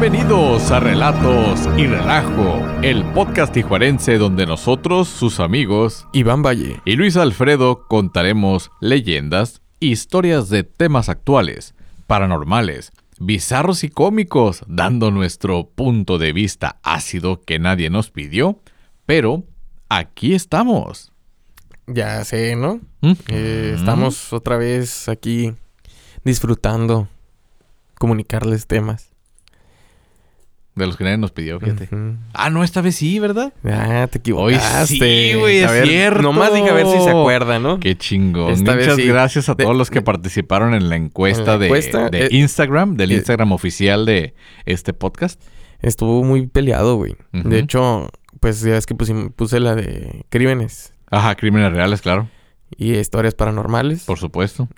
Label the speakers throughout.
Speaker 1: Bienvenidos a Relatos y Relajo, el podcast tijuarense donde nosotros, sus amigos,
Speaker 2: Iván Valle
Speaker 1: y Luis Alfredo contaremos leyendas, historias de temas actuales, paranormales, bizarros y cómicos, dando nuestro punto de vista ácido que nadie nos pidió, pero aquí estamos.
Speaker 2: Ya sé, ¿no?
Speaker 1: ¿Mm?
Speaker 2: Eh, estamos otra vez aquí disfrutando comunicarles temas.
Speaker 1: De los que nadie nos pidió, fíjate. Ah, no, esta vez sí, ¿verdad?
Speaker 2: Ah, te
Speaker 1: Hoy
Speaker 2: equivocaste.
Speaker 1: sí, güey, es
Speaker 2: ver,
Speaker 1: cierto.
Speaker 2: Nomás dije a ver si se acuerda, ¿no?
Speaker 1: Qué chingón.
Speaker 2: Esta vez
Speaker 1: Muchas
Speaker 2: sí.
Speaker 1: gracias a
Speaker 2: De-
Speaker 1: todos los que participaron en la encuesta,
Speaker 2: En la
Speaker 1: de-
Speaker 2: encuesta,
Speaker 1: de,
Speaker 2: eh,
Speaker 1: Instagram, del
Speaker 2: eh,
Speaker 1: Instagram oficial de este podcast.
Speaker 2: Estuvo muy peleado, güey. De hecho, pues ya ves que puse la de crímenes
Speaker 1: Ajá, crímenes reales, claro,
Speaker 2: y historias paranormales
Speaker 1: por supuesto.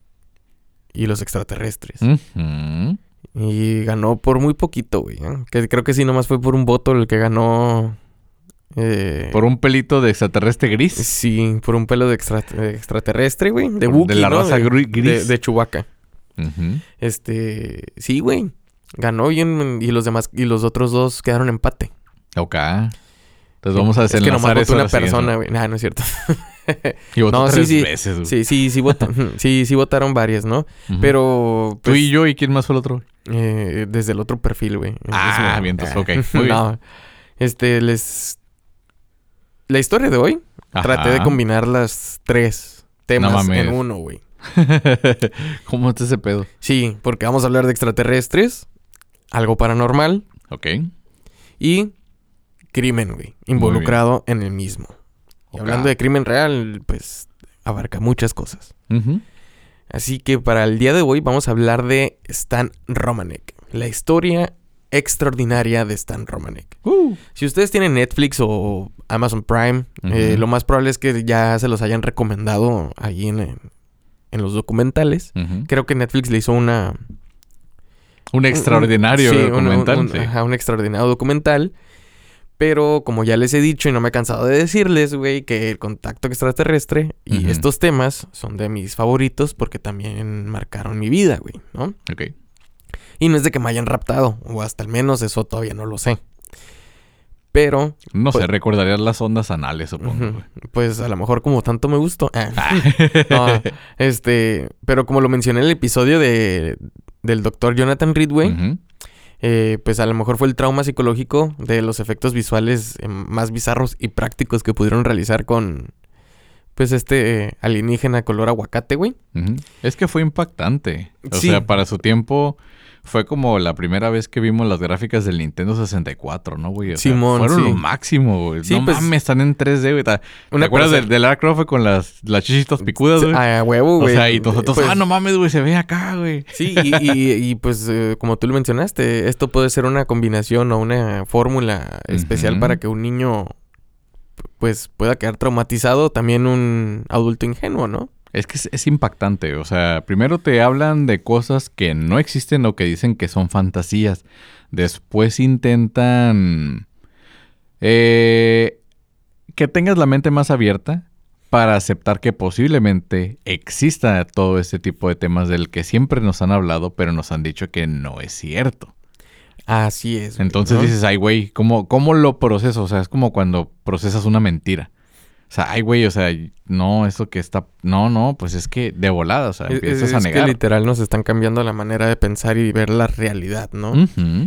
Speaker 2: y los extraterrestres.
Speaker 1: Ujú.
Speaker 2: Y ganó por muy poquito, güey. ¿eh? Que creo que sí, nomás fue por un voto el que ganó. eh,
Speaker 1: Por un pelito de extraterrestre gris.
Speaker 2: Sí, por un pelo de, extra- de extraterrestre, güey. De Wookiee,
Speaker 1: de la
Speaker 2: ¿no?
Speaker 1: raza
Speaker 2: de,
Speaker 1: gris.
Speaker 2: De, de Chewbacca. Este... Sí, güey. Ganó y, en- y los demás... Y los otros dos quedaron empate.
Speaker 1: Ok. Entonces vamos a
Speaker 2: Es que
Speaker 1: desenlazar
Speaker 2: nomás votó una persona, güey. Nah, no es cierto.
Speaker 1: Y votó
Speaker 2: No,
Speaker 1: tres
Speaker 2: sí.
Speaker 1: veces, güey.
Speaker 2: sí, sí, sí, votaron. sí, sí votaron varias, ¿no? Pero...
Speaker 1: Tú
Speaker 2: pues,
Speaker 1: y yo, ¿y quién más fue el otro?
Speaker 2: Eh, desde el otro perfil, güey.
Speaker 1: Ah, bien, entonces,
Speaker 2: ah,
Speaker 1: ok, muy bien.
Speaker 2: no. Este, les... La historia de hoy Traté de combinar las tres temas en uno, güey.
Speaker 1: ¿Cómo está ese pedo?
Speaker 2: Sí, porque vamos a hablar de extraterrestres, algo paranormal
Speaker 1: Ok.
Speaker 2: y crimen, güey, involucrado en el mismo. Y hablando de crimen real, pues abarca muchas cosas.
Speaker 1: Ujú.
Speaker 2: Así que para el día de hoy vamos a hablar de Stan Romanek, la historia extraordinaria de Stan Romanek.
Speaker 1: Uh.
Speaker 2: Si ustedes tienen Netflix o Amazon Prime, eh, lo más probable es que ya se los hayan recomendado ahí en, en los documentales. Creo que Netflix le hizo una...
Speaker 1: Un extraordinario
Speaker 2: un-
Speaker 1: documental.
Speaker 2: un- un-
Speaker 1: sí.
Speaker 2: ajá, un extraordinario documental. Pero como ya les he dicho y no me he cansado de decirles, güey, que el contacto extraterrestre y estos temas son de mis favoritos porque también marcaron mi vida, güey, ¿no?
Speaker 1: Ok.
Speaker 2: Y no es de que me hayan raptado, o hasta al menos eso todavía no lo sé. Pero,
Speaker 1: No sé,
Speaker 2: Pues-
Speaker 1: recordarías las ondas anales, supongo. güey.
Speaker 2: pues a lo mejor como tanto me gustó. Ah. No, este, pero como lo mencioné en el episodio de, del doctor Jonathan Ridway,
Speaker 1: Ujú.
Speaker 2: Eh, pues a lo mejor fue el trauma psicológico de los efectos visuales eh, más bizarros y prácticos que pudieron realizar con, pues este eh, alienígena color aguacate, güey.
Speaker 1: Es que fue impactante. O
Speaker 2: Sí.
Speaker 1: sea, para su tiempo fue como la primera vez que vimos las gráficas del Nintendo 64, ¿no, güey? O sea,
Speaker 2: Simón,
Speaker 1: fueron
Speaker 2: sí.
Speaker 1: lo máximo, güey.
Speaker 2: Sí,
Speaker 1: no
Speaker 2: pues,
Speaker 1: mames, están en 3D, güey. ¿Te
Speaker 2: una
Speaker 1: acuerdas del, Lara Croft con las, las chichitos picudas, güey?
Speaker 2: A huevo,
Speaker 1: o
Speaker 2: güey.
Speaker 1: sea, y nosotros,
Speaker 2: Pues,
Speaker 1: ah, no mames, güey, se ve acá, güey.
Speaker 2: Sí, y, y- y, pues eh, como tú lo mencionaste, esto puede ser una combinación o una fórmula especial para que un niño pues pueda quedar traumatizado, también un adulto ingenuo, ¿no?
Speaker 1: Es que es, es impactante. O sea, primero te hablan de cosas que no existen o que dicen que son fantasías. Después intentan eh, que tengas la mente más abierta para aceptar que posiblemente exista todo este tipo de temas del que siempre nos han hablado, pero nos han dicho que no es cierto.
Speaker 2: Así es.
Speaker 1: Entonces
Speaker 2: ¿no?
Speaker 1: dices, ay, güey, ¿cómo, ¿cómo lo proceso? O sea, es como cuando procesas una mentira. O sea, ay, güey, o sea, no, eso que está... No, no, pues es que de volada, o sea,
Speaker 2: Es,
Speaker 1: empiezas
Speaker 2: es
Speaker 1: a
Speaker 2: que
Speaker 1: negar.
Speaker 2: literal nos están cambiando la manera de pensar y ver la realidad, ¿no?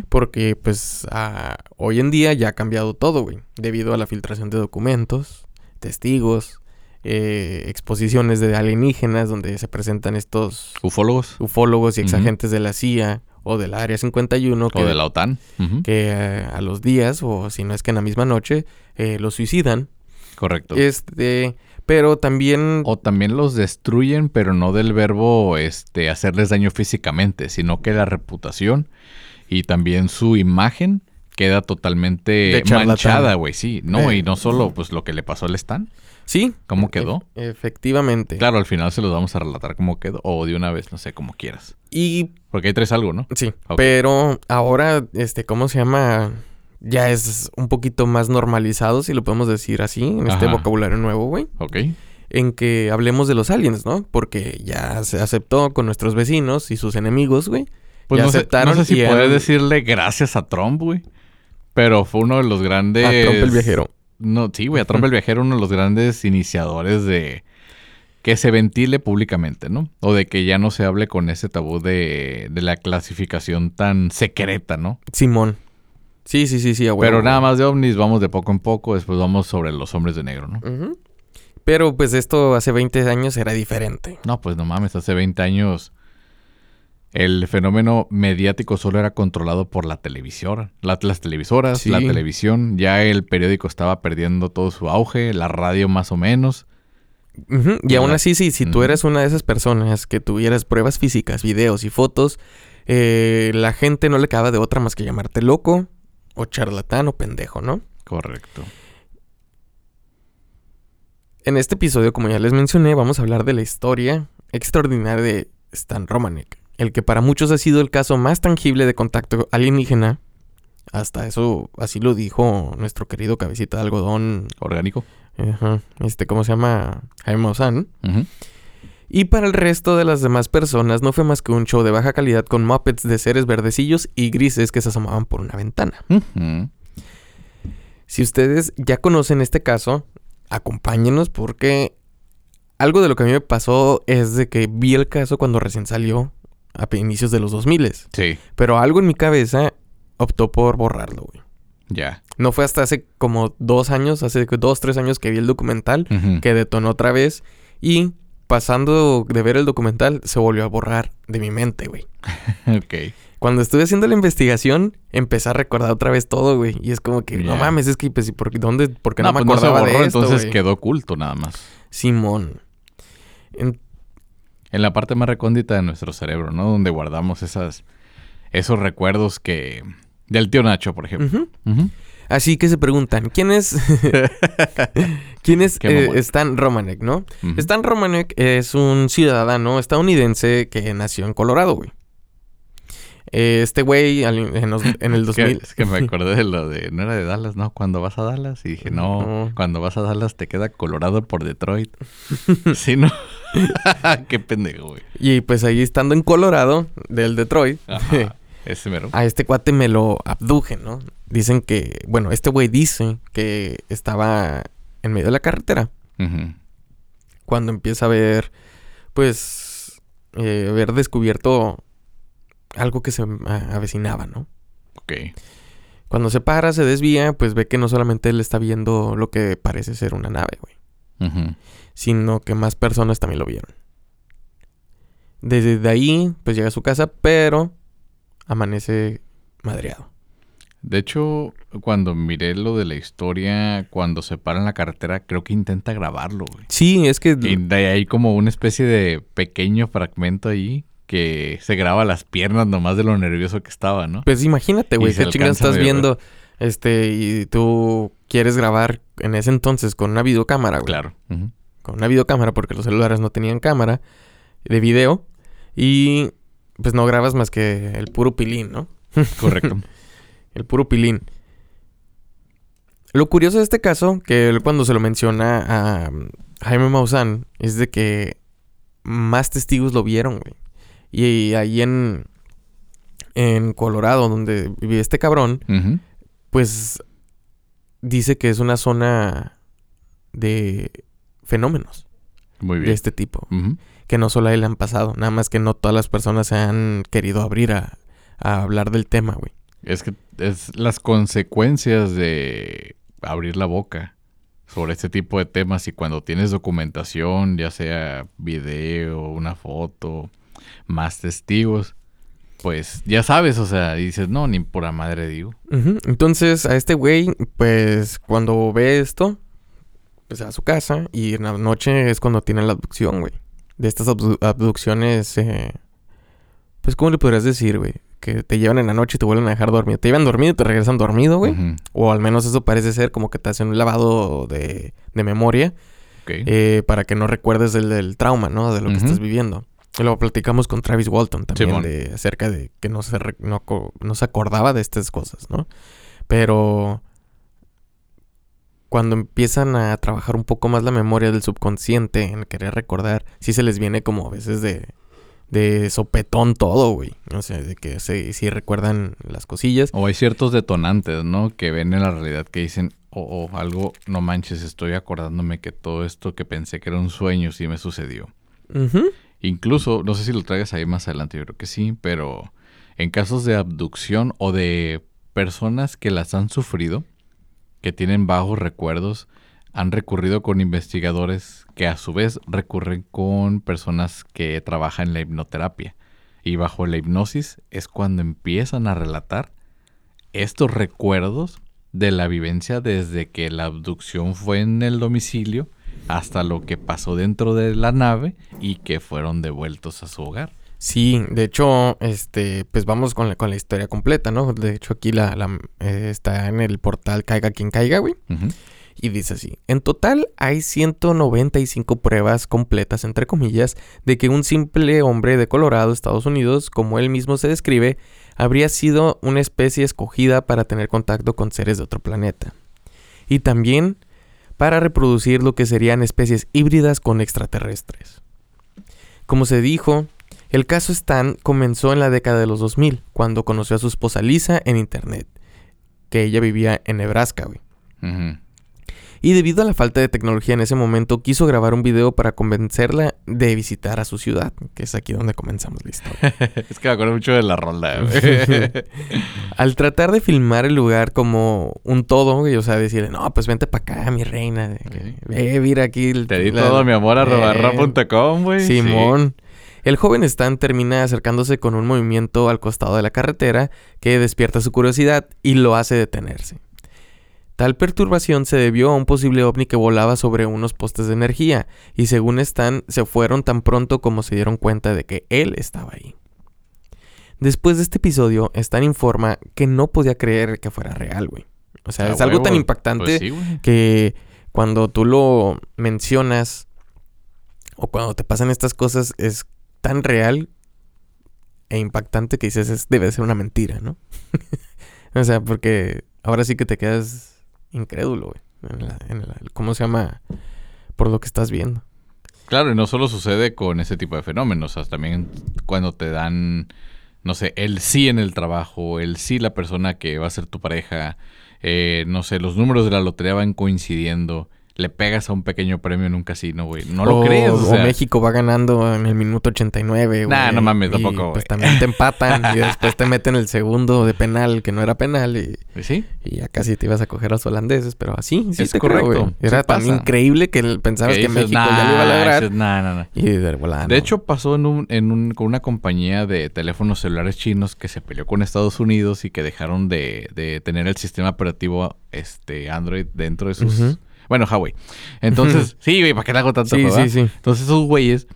Speaker 2: Porque pues ah, hoy en día ya ha cambiado todo, güey. Debido a la filtración de documentos, testigos, eh, exposiciones de alienígenas donde se presentan estos
Speaker 1: Ufólogos
Speaker 2: ufólogos y exagentes de la CIA o del Área 51 que,
Speaker 1: o de la OTAN.
Speaker 2: Que eh, a los días o si no es que en la misma noche eh, los suicidan.
Speaker 1: Correcto.
Speaker 2: Este, pero también
Speaker 1: O también los destruyen, pero no del verbo este, hacerles daño físicamente, sino que la reputación y también su imagen queda totalmente manchada, güey, sí. No,
Speaker 2: Eh,
Speaker 1: y no solo pues lo que le pasó al Stan.
Speaker 2: sí,
Speaker 1: ¿Cómo quedó?
Speaker 2: e- efectivamente.
Speaker 1: Claro, al final se los vamos a relatar cómo quedó. O de una vez, no sé, como quieras.
Speaker 2: Y
Speaker 1: Porque ahí traes algo, ¿no?
Speaker 2: Sí, pero ahora, este, ¿cómo se llama? Ya es un poquito más normalizado, si lo podemos decir así, en este vocabulario nuevo, güey.
Speaker 1: Ok.
Speaker 2: En que hablemos de los aliens, ¿no? Porque ya se aceptó con nuestros vecinos y sus enemigos, güey.
Speaker 1: Pues
Speaker 2: Ya
Speaker 1: no, sé,
Speaker 2: aceptaron
Speaker 1: no sé si puedes decirle gracias a Trump, güey. Pero fue uno de los grandes...
Speaker 2: A Trump el viajero.
Speaker 1: No, sí, güey, a Trump el viajero, uno de los grandes iniciadores de que se ventile públicamente, ¿no? O de que ya no se hable con ese tabú de, de la clasificación tan secreta, ¿no?
Speaker 2: Simón. Sí, sí, sí, sí, a huevo,
Speaker 1: Pero nada más de ovnis, vamos de poco en poco, después vamos sobre los hombres de negro, ¿no?
Speaker 2: Pero pues esto hace 20 años era diferente.
Speaker 1: No, pues no mames, hace 20 años el fenómeno mediático solo era controlado por la televisión, la- las televisoras,
Speaker 2: Sí.
Speaker 1: la televisión, ya el periódico estaba perdiendo todo su auge, la radio más o menos.
Speaker 2: Y aún así, sí, si tú eras una de esas personas que tuvieras pruebas físicas, videos y fotos, eh, la gente no le acaba de otra más que llamarte loco o charlatán o pendejo, ¿no?
Speaker 1: Correcto.
Speaker 2: En este episodio, como ya les mencioné, vamos a hablar de la historia extraordinaria de Stan Romanek, el que para muchos ha sido el caso más tangible de contacto alienígena. Hasta eso, así lo dijo nuestro querido cabecita de algodón,
Speaker 1: Orgánico.
Speaker 2: ajá, este, ¿cómo se llama? Jaime Maussan.
Speaker 1: Ujú.
Speaker 2: Y para el resto de las demás personas no fue más que un show de baja calidad con muppets de seres verdecillos y grises que se asomaban por una ventana. Si ustedes ya conocen este caso, acompáñenos porque algo de lo que a mí me pasó es de que vi el caso cuando recién salió a inicios de los 2000,
Speaker 1: Sí,
Speaker 2: pero algo en mi cabeza optó por borrarlo, güey.
Speaker 1: ya.
Speaker 2: No fue hasta hace como dos años, hace dos, tres años que vi el documental que detonó otra vez y pasando de ver el documental se volvió a borrar de mi mente, güey.
Speaker 1: ok.
Speaker 2: Cuando estuve haciendo la investigación, empecé a recordar otra vez todo, güey. Y es como que, no mames, es que, pues, ¿por qué- ¿dónde? ¿Por qué no,
Speaker 1: no,
Speaker 2: me
Speaker 1: pues no se
Speaker 2: acordaba
Speaker 1: borró,
Speaker 2: de esto,
Speaker 1: entonces
Speaker 2: güey?
Speaker 1: quedó oculto nada más.
Speaker 2: Simón. En-
Speaker 1: En la parte más recóndita de nuestro cerebro, ¿no? Donde guardamos esas, esos recuerdos que... Del tío Nacho, por ejemplo.
Speaker 2: Ujú.
Speaker 1: Ujú.
Speaker 2: Así que se preguntan, ¿quién es, ¿quién es eh. Stan Romanek, no?
Speaker 1: Ujú.
Speaker 2: Stan Romanek es un ciudadano estadounidense que nació en Colorado, güey. Este güey en, los- en el
Speaker 1: Es que-
Speaker 2: 2000...
Speaker 1: Es que me acordé de lo de... No era de Dallas, ¿no? Cuando vas a Dallas. Y dije, no,
Speaker 2: No.
Speaker 1: cuando vas a Dallas te queda Colorado por Detroit. sí, ¿no? Qué pendejo, güey.
Speaker 2: Y pues ahí estando en Colorado, del Detroit,
Speaker 1: Ajá. Ese mero.
Speaker 2: a este cuate me lo abdujen, ¿no? Dicen que, bueno, este güey dice que estaba en medio de la carretera cuando empieza a ver, pues, eh, haber descubierto algo que se avecinaba, ¿no?
Speaker 1: Ok.
Speaker 2: Cuando se para, se desvía, pues ve que no solamente él está viendo lo que parece ser una nave, güey, sino que más personas también lo vieron. Desde de ahí, pues llega a su casa, pero amanece madreado.
Speaker 1: De hecho, cuando miré lo de la historia, cuando se para en la carretera, creo que intenta grabarlo, güey.
Speaker 2: Sí, es que...
Speaker 1: Y de ahí como una especie de pequeño fragmento ahí que se graba las piernas nomás de lo nervioso que estaba, ¿no?
Speaker 2: Pues imagínate, güey, qué
Speaker 1: alcanza
Speaker 2: estás viendo, este, y tú quieres grabar en ese entonces con una videocámara, güey.
Speaker 1: Claro.
Speaker 2: Con una videocámara, porque los celulares no tenían cámara de video. Y pues no grabas más que el puro pilín, ¿no?
Speaker 1: Correcto.
Speaker 2: El puro pilín. Lo curioso de este caso, que él cuando se lo menciona a um, Jaime Maussan, es de que más testigos lo vieron, güey. Y ahí en, en Colorado, donde vive este cabrón, pues dice que es una zona de fenómenos
Speaker 1: Muy
Speaker 2: de este tipo. Que no solo a él le han pasado, nada más que no todas las personas se han querido abrir a, a hablar del tema, güey.
Speaker 1: Es que es las consecuencias de abrir la boca sobre este tipo de temas y cuando tienes documentación, ya sea video, una foto, más testigos, pues ya sabes, o sea, dices, no, ni pura madre digo.
Speaker 2: Entonces, a este güey, pues cuando ve esto, pues a su casa y en la noche es cuando tiene la abducción, güey. De estas abdu- abducciones, eh, pues, ¿cómo le podrías decir, güey? Que te llevan en la noche y te vuelven a dejar dormido. Te llevan dormido y te regresan dormido, güey. O al menos eso parece ser como que te hacen un lavado de, de memoria eh, para que no recuerdes el del trauma, ¿no? De lo que estás viviendo. Y lo platicamos con Travis Walton también de acerca de que no se, no, no se acordaba de estas cosas, ¿no? Pero cuando empiezan a trabajar un poco más la memoria del subconsciente en querer recordar, sí se les viene como a veces de, de sopetón todo, güey. O sea, de que sí recuerdan las cosillas.
Speaker 1: O hay ciertos detonantes, ¿no? Que ven en la realidad que dicen, o algo, no manches, estoy acordándome que todo esto que pensé que era un sueño sí me sucedió. Incluso, no sé si lo traigas ahí más adelante, yo creo que sí, pero en casos de abducción o de personas que las han sufrido, que tienen bajos recuerdos, han recurrido con investigadores que a su vez recurren con personas que trabajan en la hipnoterapia. Y bajo la hipnosis es cuando empiezan a relatar estos recuerdos de la vivencia desde que la abducción fue en el domicilio hasta lo que pasó dentro de la nave y que fueron devueltos a su hogar.
Speaker 2: Sí, de hecho, este, pues vamos con la, con la historia completa, ¿no? De hecho, aquí la, eh, está en el portal Caiga quien caiga, güey. Y dice así, en total hay 195 pruebas completas, entre comillas, de que un simple hombre de Colorado, Estados Unidos, como él mismo se describe, habría sido una especie escogida para tener contacto con seres de otro planeta. Y también para reproducir lo que serían especies híbridas con extraterrestres. Como se dijo, el caso Stan comenzó en la década de los 2000, cuando conoció a su esposa Lisa en internet, que ella vivía en Nebraska, güey y debido a la falta de tecnología en ese momento quiso grabar un video para convencerla de visitar a su ciudad, que es aquí donde comenzamos la historia.
Speaker 1: es que me acuerdo mucho de la ronda.
Speaker 2: Al tratar de filmar el lugar como un todo, o sea, decirle, no, pues vente para acá, mi reina. Ve, mira aquí.
Speaker 1: El, Te di todo mi amor a robarra.com, güey.
Speaker 2: Simón. El joven Stan termina acercándose con un movimiento al costado de la carretera que despierta su curiosidad y lo hace detenerse. Tal perturbación se debió a un posible ovni que volaba sobre unos postes de energía, y según Stan, se fueron tan pronto como se dieron cuenta de que él estaba ahí. Después de este episodio, Stan informa que no podía creer que fuera real, güey. O sea, es algo tan impactante pues que cuando tú lo mencionas o cuando te pasan estas cosas es tan real e impactante que dices, es, debe ser una mentira, ¿no? o sea, porque ahora sí que te quedas incrédulo, güey. En ¿Cómo se llama? Por lo que estás viendo.
Speaker 1: Claro, y no solo sucede con ese tipo de fenómenos, o sea, también cuando te dan, no sé, el sí en el trabajo, el sí la persona que va a ser tu pareja, eh, no sé, los números de la lotería van coincidiendo le pegas a un pequeño premio en un casino, güey. No lo crees.
Speaker 2: O, México va ganando en el minuto 89, güey.
Speaker 1: Nah, no mames, tampoco,
Speaker 2: Pues también te empatan y después te meten el segundo de penal que no era penal. Y,
Speaker 1: ¿Sí?
Speaker 2: Y ya casi te ibas a coger a los holandeses, pero así, sí, es correcto. Era tan increíble que pensabas que México ya lo iba a lograr.
Speaker 1: nah, nah, nah.
Speaker 2: Y de,
Speaker 1: de hecho, pasó en un, en un, con una compañía de teléfonos celulares chinos que se peleó con Estados Unidos y que dejaron de, de tener el sistema operativo este Android dentro de sus... Bueno, Huawei. Entonces, sí, güey, ¿para qué le hago tanto?
Speaker 2: Sí, sí, sí.
Speaker 1: Entonces, esos güeyes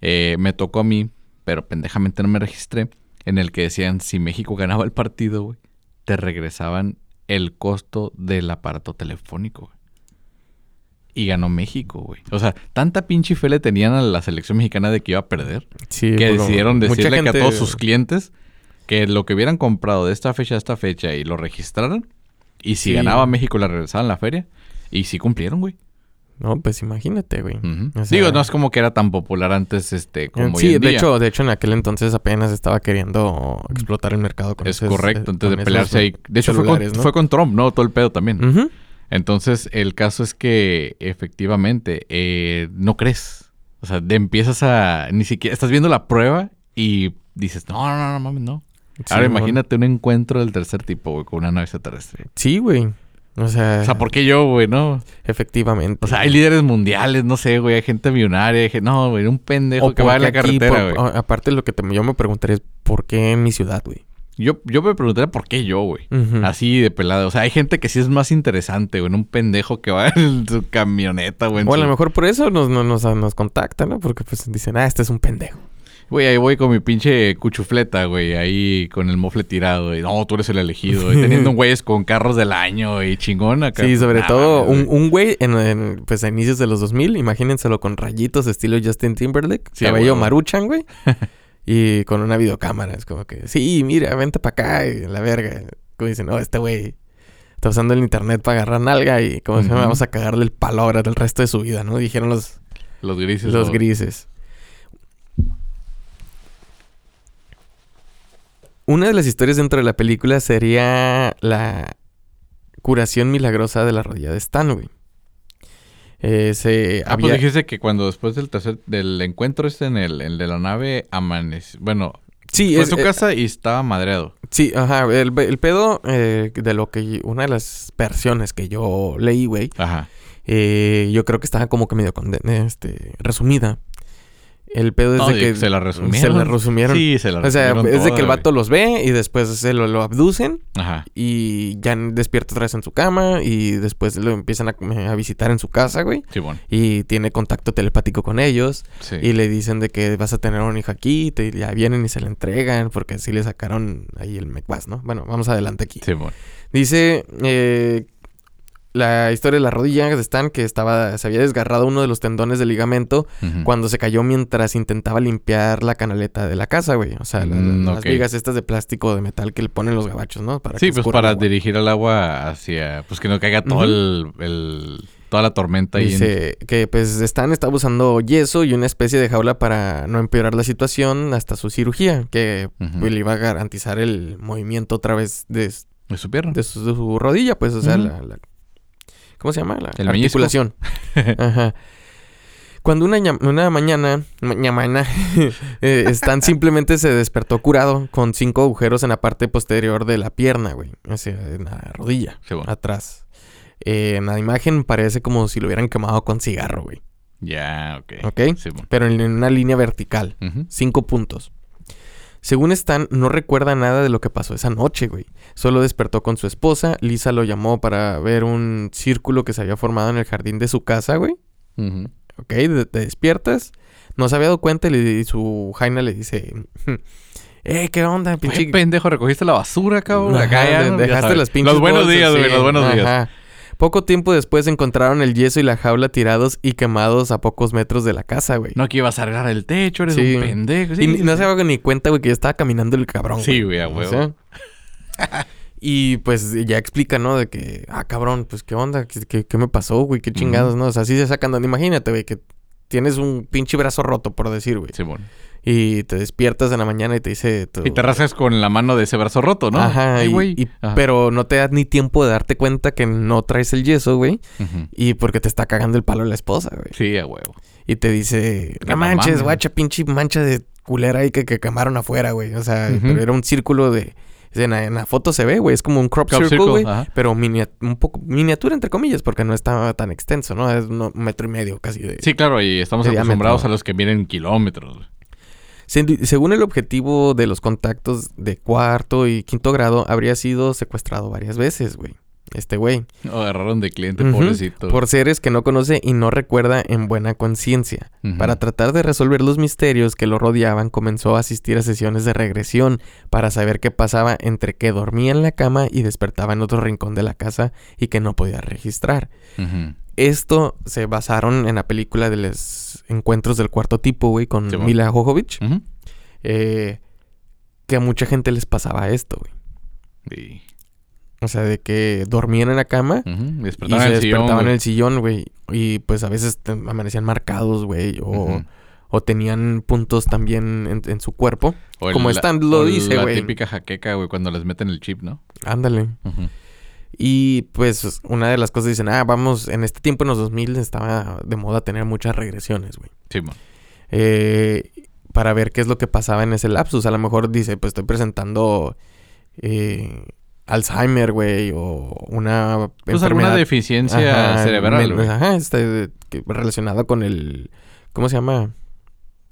Speaker 1: eh, me tocó a mí, pero pendejamente no me registré, en el que decían si México ganaba el partido, güey, te regresaban el costo del aparato telefónico, güey. Y ganó México, güey. O sea, tanta pinche fe le tenían a la selección mexicana de que iba a perder. que decidieron decirle que a todos sus clientes que lo que hubieran comprado de esta fecha a esta fecha y lo registraran. Y si ganaba México, le regresaban la feria. Y sí cumplieron, güey.
Speaker 2: No, pues imagínate, güey.
Speaker 1: Digo, no es como que era tan popular antes, este, como
Speaker 2: sí,
Speaker 1: hoy en
Speaker 2: de hecho, de hecho, en aquel entonces apenas estaba queriendo explotar el mercado
Speaker 1: con Es correcto, antes de pelearse ahí. De hecho, fue con, Trump, ¿no? Todo el pedo también. Entonces, el caso es que efectivamente eh, no crees. O sea, empiezas a. Ni siquiera. Estás viendo la prueba y dices, no, no, no, mames, no. Ahora imagínate un encuentro del tercer tipo, güey, con una nave extraterrestre.
Speaker 2: Sí, güey. O sea,
Speaker 1: o sea, ¿por qué yo, güey, no?
Speaker 2: Efectivamente.
Speaker 1: O sea, hay líderes mundiales, no sé, güey, hay gente millonaria, no, güey, un pendejo que va en la carretera, güey.
Speaker 2: Aparte, lo que yo me preguntaría es, ¿por qué en mi ciudad, güey?
Speaker 1: Yo, yo me preguntaría por qué yo, güey. Así de pelado. O sea, hay gente que sí es más interesante, güey. Un pendejo que va en su camioneta, güey.
Speaker 2: O a lo mejor por eso nos, nos, nos contactan, ¿no? Porque pues dicen, ah, este es un pendejo.
Speaker 1: Güey, ahí voy con mi pinche cuchufleta, güey, ahí con el mofle tirado. Y no, tú eres el elegido. Y teniendo un güeyes con carros del año y chingón acá.
Speaker 2: Sí, sobre todo un, un güey en, pues a inicios de los 2000, imagínenselo con rayitos estilo Justin Timberlake, cabello maruchan, güey. y con una videocámara. Es como que, sí, mira, vente para acá y la verga. Como dicen, no, este güey está usando el internet para agarrar nalga y como se llama, vamos a cagarle el palo ahora del resto de su vida, ¿no? Dijeron los...
Speaker 1: Los grises.
Speaker 2: Los grises. Una de las historias dentro de la película sería la curación milagrosa de la rodilla de Stan, güey. Eh, se
Speaker 1: Ah,
Speaker 2: había...
Speaker 1: pues dijiste que cuando después del tercer, del encuentro este en el, de la nave amaneció. Bueno,
Speaker 2: sí,
Speaker 1: fue a
Speaker 2: es-
Speaker 1: su
Speaker 2: eh,
Speaker 1: casa y estaba madreado.
Speaker 2: sí, ajá. El, el pedo eh, de lo que... Una de las versiones que yo leí, güey.
Speaker 1: Ajá.
Speaker 2: eh, yo creo que estaba como que medio este, resumida. El pedo es
Speaker 1: No,
Speaker 2: de que...
Speaker 1: se la resumieron.
Speaker 2: Se la resumieron.
Speaker 1: Sí, se la
Speaker 2: o sea,
Speaker 1: resumieron
Speaker 2: es de que el vato los ve y después se lo, lo abducen.
Speaker 1: Ajá.
Speaker 2: y ya despierta otra vez en su cama y después lo empiezan a, a visitar en su casa, güey.
Speaker 1: Sí, bueno.
Speaker 2: Y tiene contacto telepático con ellos
Speaker 1: Sí.
Speaker 2: y le dicen de que vas a tener un hijo aquí, te, ya vienen y se le entregan porque así le sacaron ahí el McBass, ¿no? Bueno, vamos adelante aquí.
Speaker 1: Sí, bueno.
Speaker 2: Dice eh, la historia de la rodilla de Stan que estaba, se había desgarrado uno de los tendones del ligamento cuando se cayó mientras intentaba limpiar la canaleta de la casa, güey. O sea, la-
Speaker 1: Mm,
Speaker 2: las vigas estas de plástico de metal que le ponen los gabachos, ¿no? Para
Speaker 1: Sí,
Speaker 2: que
Speaker 1: pues para
Speaker 2: el
Speaker 1: dirigir el agua hacia... Pues que no caiga todo el, el- Toda la tormenta en-
Speaker 2: Dice que pues Stan estaba usando yeso y una especie de jaula para no empeorar la situación hasta su cirugía, que pues, le iba a garantizar el movimiento otra vez de,
Speaker 1: de su pierna.
Speaker 2: de su, de su rodilla, pues, o sea, la- ¿Cómo se llama? La
Speaker 1: El
Speaker 2: articulación. Ajá. Cuando una, una mañana, ma- ñamana, eh, Stan simplemente se despertó curado con cinco agujeros en la parte posterior de la pierna, güey. O sea, en la rodilla,
Speaker 1: Sí, bueno.
Speaker 2: atrás. Eh, en la imagen parece como si lo hubieran quemado con cigarro, güey.
Speaker 1: Ya, ok.
Speaker 2: ¿Ok?
Speaker 1: Sí, bueno.
Speaker 2: Pero en, una línea vertical. Cinco puntos. Según Stan, no recuerda nada de lo que pasó esa noche, güey. Solo despertó con su esposa. Lisa lo llamó para ver un círculo que se había formado en el jardín de su casa, güey.
Speaker 1: Ujú.
Speaker 2: Ok, te despiertas. No se había dado cuenta y, su Jaina le dice... Eh, ¿qué onda,
Speaker 1: Pinche pendejo, recogiste la basura, cabrón.
Speaker 2: Ajá,
Speaker 1: Acá
Speaker 2: dejaste las pinches
Speaker 1: Los buenos
Speaker 2: bolsas,
Speaker 1: días, güey,
Speaker 2: sí,
Speaker 1: los buenos días.
Speaker 2: Poco tiempo después encontraron el yeso y la jaula tirados y quemados a pocos metros de la casa, güey.
Speaker 1: No que ibas a arreglar el techo, eres
Speaker 2: Sí.
Speaker 1: un pendejo.
Speaker 2: y
Speaker 1: Sí,
Speaker 2: ni- no se daba ni cuenta, güey, que ya estaba caminando el cabrón.
Speaker 1: Sí, güey, a
Speaker 2: O
Speaker 1: huevo.
Speaker 2: sea, y pues ya explica, ¿no? De que, ah, cabrón, pues qué onda, qué, qué- qué me pasó, güey, qué chingados, ¿no? O sea, así se sacan. Imagínate, güey, que tienes un pinche brazo roto, por decir, güey.
Speaker 1: Sí, bueno.
Speaker 2: Y te despiertas en la mañana y te dice. tu-
Speaker 1: Y te rascas con la mano de ese brazo roto, ¿no?
Speaker 2: Ajá,
Speaker 1: Ay,
Speaker 2: y-
Speaker 1: güey.
Speaker 2: y-
Speaker 1: Ajá.
Speaker 2: pero no te das ni tiempo de darte cuenta que no traes el yeso, güey. Y porque te está cagando el palo la esposa, güey.
Speaker 1: Sí, a huevo.
Speaker 2: Y te dice, no manches,
Speaker 1: mames".
Speaker 2: guacha, pinche mancha de culera ahí que, que quemaron afuera, güey. O sea, pero era un círculo de... En la, en la foto se ve, güey. Es como un crop,
Speaker 1: Crop
Speaker 2: circle, güey. Pero minia- un poco miniatura, entre comillas, porque no estaba tan extenso, ¿no? Es un metro y medio casi de...
Speaker 1: Sí, claro, y estamos acostumbrados
Speaker 2: diámetro.
Speaker 1: a los que miren kilómetros.
Speaker 2: Se- según el objetivo de los contactos de cuarto y quinto grado, habría sido secuestrado varias veces, güey. Este güey.
Speaker 1: Lo agarraron de cliente, pobrecito.
Speaker 2: Por seres que no conoce y no recuerda en buena conciencia. Para tratar de resolver los misterios que lo rodeaban, comenzó a asistir a sesiones de regresión para saber qué pasaba entre que dormía en la cama y despertaba en otro rincón de la casa y que no podía registrar. Esto se basaron en la película de los encuentros del cuarto tipo, güey, con
Speaker 1: Sí, bueno.
Speaker 2: Mila Jovovich. Eh, que a mucha gente les pasaba esto, güey.
Speaker 1: Y-
Speaker 2: O sea, de que dormían en la cama y
Speaker 1: Despertaban
Speaker 2: se
Speaker 1: en el sillón,
Speaker 2: despertaban en el sillón, güey. Y pues a veces amanecían marcados, güey. O, o tenían puntos también en, en su cuerpo.
Speaker 1: O el-
Speaker 2: como Stan lo
Speaker 1: o
Speaker 2: dice,
Speaker 1: La
Speaker 2: güey.
Speaker 1: típica jaqueca, güey, cuando les meten el chip, ¿no?
Speaker 2: Ándale. Y pues una de las cosas dicen, ah, vamos, en este tiempo en los 2000 estaba de moda tener muchas regresiones, güey.
Speaker 1: Sí, man.
Speaker 2: Eh, para ver qué es lo que pasaba en ese lapsus. A lo mejor dice, pues estoy presentando eh, Alzheimer, güey, o una
Speaker 1: Pues alguna deficiencia
Speaker 2: Ajá,
Speaker 1: cerebral, güey.
Speaker 2: Ajá, que- relacionada con el, ¿cómo se llama?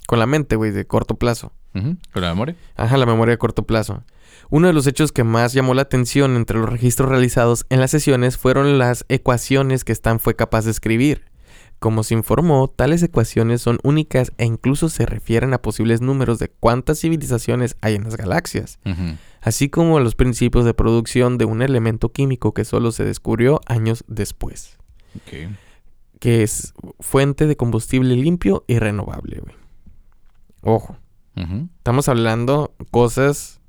Speaker 2: Con la mente, güey, de corto plazo.
Speaker 1: ¿Con la memoria?
Speaker 2: Ajá, la memoria de corto plazo. Uno de los hechos que más llamó la atención entre los registros realizados en las sesiones fueron las ecuaciones que Stan fue capaz de escribir. Como se informó, tales ecuaciones son únicas e incluso se refieren a posibles números de cuántas civilizaciones hay en las galaxias,
Speaker 1: Ujú.
Speaker 2: Así como los principios de producción de un elemento químico que solo se descubrió años después, que es fuente de combustible limpio y renovable. güey. Ojo. Estamos hablando cosas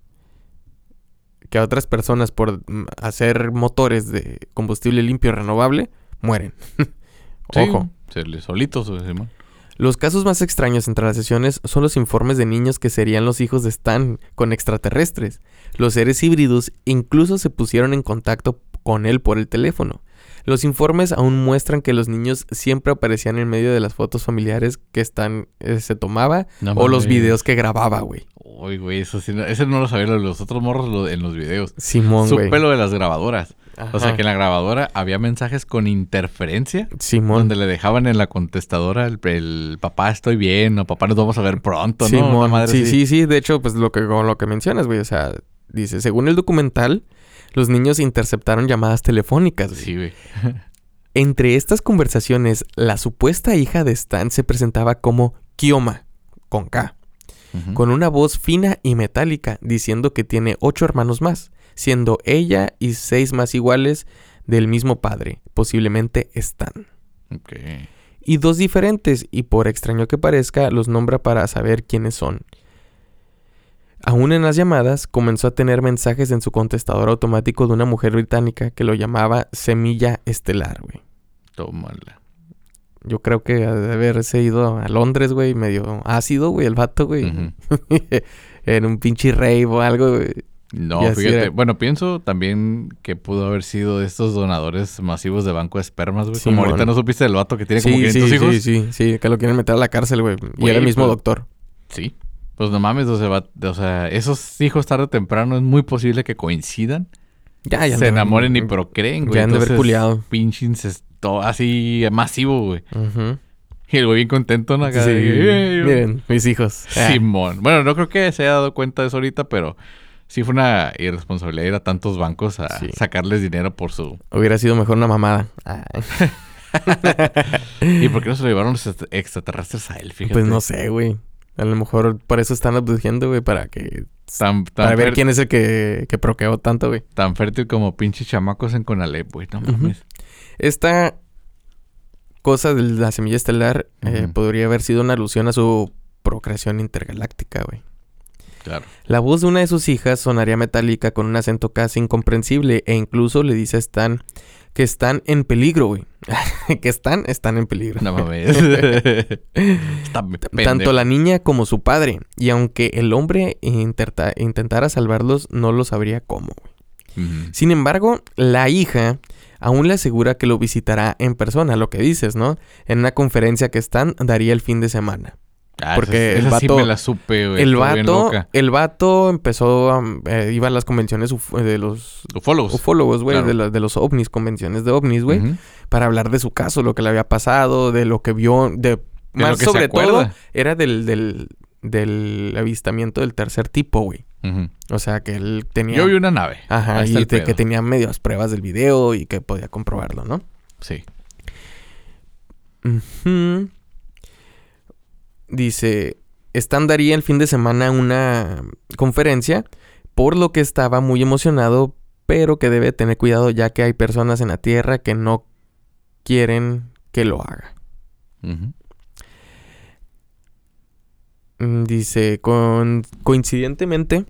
Speaker 2: que a otras personas por hacer motores de combustible limpio y renovable mueren.
Speaker 1: Sí,
Speaker 2: Ojo.
Speaker 1: les solitos.
Speaker 2: Los casos más extraños entre las sesiones son los informes de niños que serían los hijos de Stan con extraterrestres. Los seres híbridos incluso se pusieron en contacto con él por el teléfono. Los informes aún muestran que los niños siempre aparecían en medio de las fotos familiares que Stan eh, se tomaba
Speaker 1: No
Speaker 2: o los videos que grababa, güey.
Speaker 1: Uy, güey, eso sí, no- ese no lo sabía, los otros morros lo- en los videos.
Speaker 2: Simón, güey.
Speaker 1: Supe lo de las grabadoras. O sea, que en la grabadora había mensajes con interferencia.
Speaker 2: Simón.
Speaker 1: Donde le dejaban en la contestadora el, el papá estoy bien o papá nos vamos a ver pronto, ¿no?
Speaker 2: Simón.
Speaker 1: Una madre
Speaker 2: sí, sí, sí. De hecho, pues lo que, con lo que mencionas, güey. O sea, dice, según el documental, los niños interceptaron llamadas telefónicas. güey.
Speaker 1: Sí, güey.
Speaker 2: Entre estas conversaciones, la supuesta hija de Stan se presentaba como Kioma, con K, con una voz fina y metálica, diciendo que tiene ocho hermanos más, siendo ella y seis más iguales del mismo padre, posiblemente Stan.
Speaker 1: Ok.
Speaker 2: Y dos diferentes, y por extraño que parezca, los nombra para saber quiénes son. Aún en las llamadas, comenzó a tener mensajes en su contestador automático de una mujer británica que lo llamaba Semilla Estelar, güey.
Speaker 1: Tómala.
Speaker 2: Yo creo que de haberse ido a Londres, güey, medio ácido, güey, el vato, güey. En un pinche rave o algo, güey.
Speaker 1: No, fíjate. Bueno, pienso también que pudo haber sido de estos donadores masivos de banco de espermas, güey.
Speaker 2: Simón.
Speaker 1: Como ahorita no supiste del vato que tiene como
Speaker 2: Sí,
Speaker 1: 500
Speaker 2: sí,
Speaker 1: hijos.
Speaker 2: sí, sí, sí, que lo quieren meter a la cárcel, güey. Y era el mismo
Speaker 1: pues,
Speaker 2: doctor.
Speaker 1: Sí. Pues no mames, o sea, va- o sea, esos hijos tarde o temprano es muy posible que coincidan,
Speaker 2: Ya, ya.
Speaker 1: se
Speaker 2: no-
Speaker 1: enamoren y procreen, güey.
Speaker 2: Ya han de haber culiado.
Speaker 1: Pinche incesto así masivo, güey.
Speaker 2: Ujú.
Speaker 1: Y el güey bien contento, ¿no? Acá
Speaker 2: Sí,
Speaker 1: de, "Eh,
Speaker 2: miren, mis hijos. Ah.
Speaker 1: Simón. Bueno, no creo que se haya dado cuenta de eso ahorita, pero sí fue una irresponsabilidad ir a tantos bancos a
Speaker 2: Sí.
Speaker 1: sacarles dinero por su...
Speaker 2: Hubiera sido mejor una mamada.
Speaker 1: ¿Y por qué no se lo llevaron los extra- extraterrestres a él? Fíjate.
Speaker 2: pues no sé, güey. A lo mejor por eso están abduciendo, güey, para que...
Speaker 1: Tan, tan,
Speaker 2: Para ver quién es el que, que proqueó tanto, güey.
Speaker 1: tan fértil como pinches chamacos en Conalep, güey. No mames.
Speaker 2: Esta cosa de la semilla estelar eh, podría haber sido una alusión a su procreación intergaláctica, güey.
Speaker 1: Claro.
Speaker 2: La voz de una de sus hijas sonaría metálica con un acento casi incomprensible e incluso le dice a Stan que están en peligro, güey. que están, están en peligro.
Speaker 1: No mames.
Speaker 2: Tanto la niña como su padre. Y aunque el hombre intentara salvarlos, no lo sabría cómo. güey. Sin embargo, la hija aún le asegura que lo visitará en persona, lo que dices, ¿no? En una conferencia que Stan daría el fin de semana.
Speaker 1: Ah,
Speaker 2: Porque
Speaker 1: esa-
Speaker 2: el
Speaker 1: esa sí
Speaker 2: vato-
Speaker 1: me la supe, güey.
Speaker 2: el vato, el vato empezó a, eh, iba a las convenciones uf- de los
Speaker 1: Ufólogos.
Speaker 2: ufólogos, güey,
Speaker 1: Claro.
Speaker 2: de, la- de los ovnis, convenciones de ovnis, güey, para hablar de su caso, lo que le había pasado, de lo que vio, de,
Speaker 1: De
Speaker 2: más sobre todo era del, del, del avistamiento del tercer tipo, güey. O sea, que él tenía...
Speaker 1: Yo vi una nave.
Speaker 2: Ajá,
Speaker 1: Ahí
Speaker 2: y te- que tenía medias pruebas del video y que podía comprobarlo, ¿no?
Speaker 1: Sí.
Speaker 2: Ujú. Dice, Stan daría el fin de semana una conferencia, por lo que estaba muy emocionado, pero que debe tener cuidado ya que hay personas en la Tierra que no quieren que lo haga. Mm, Dice, con, coincidentemente,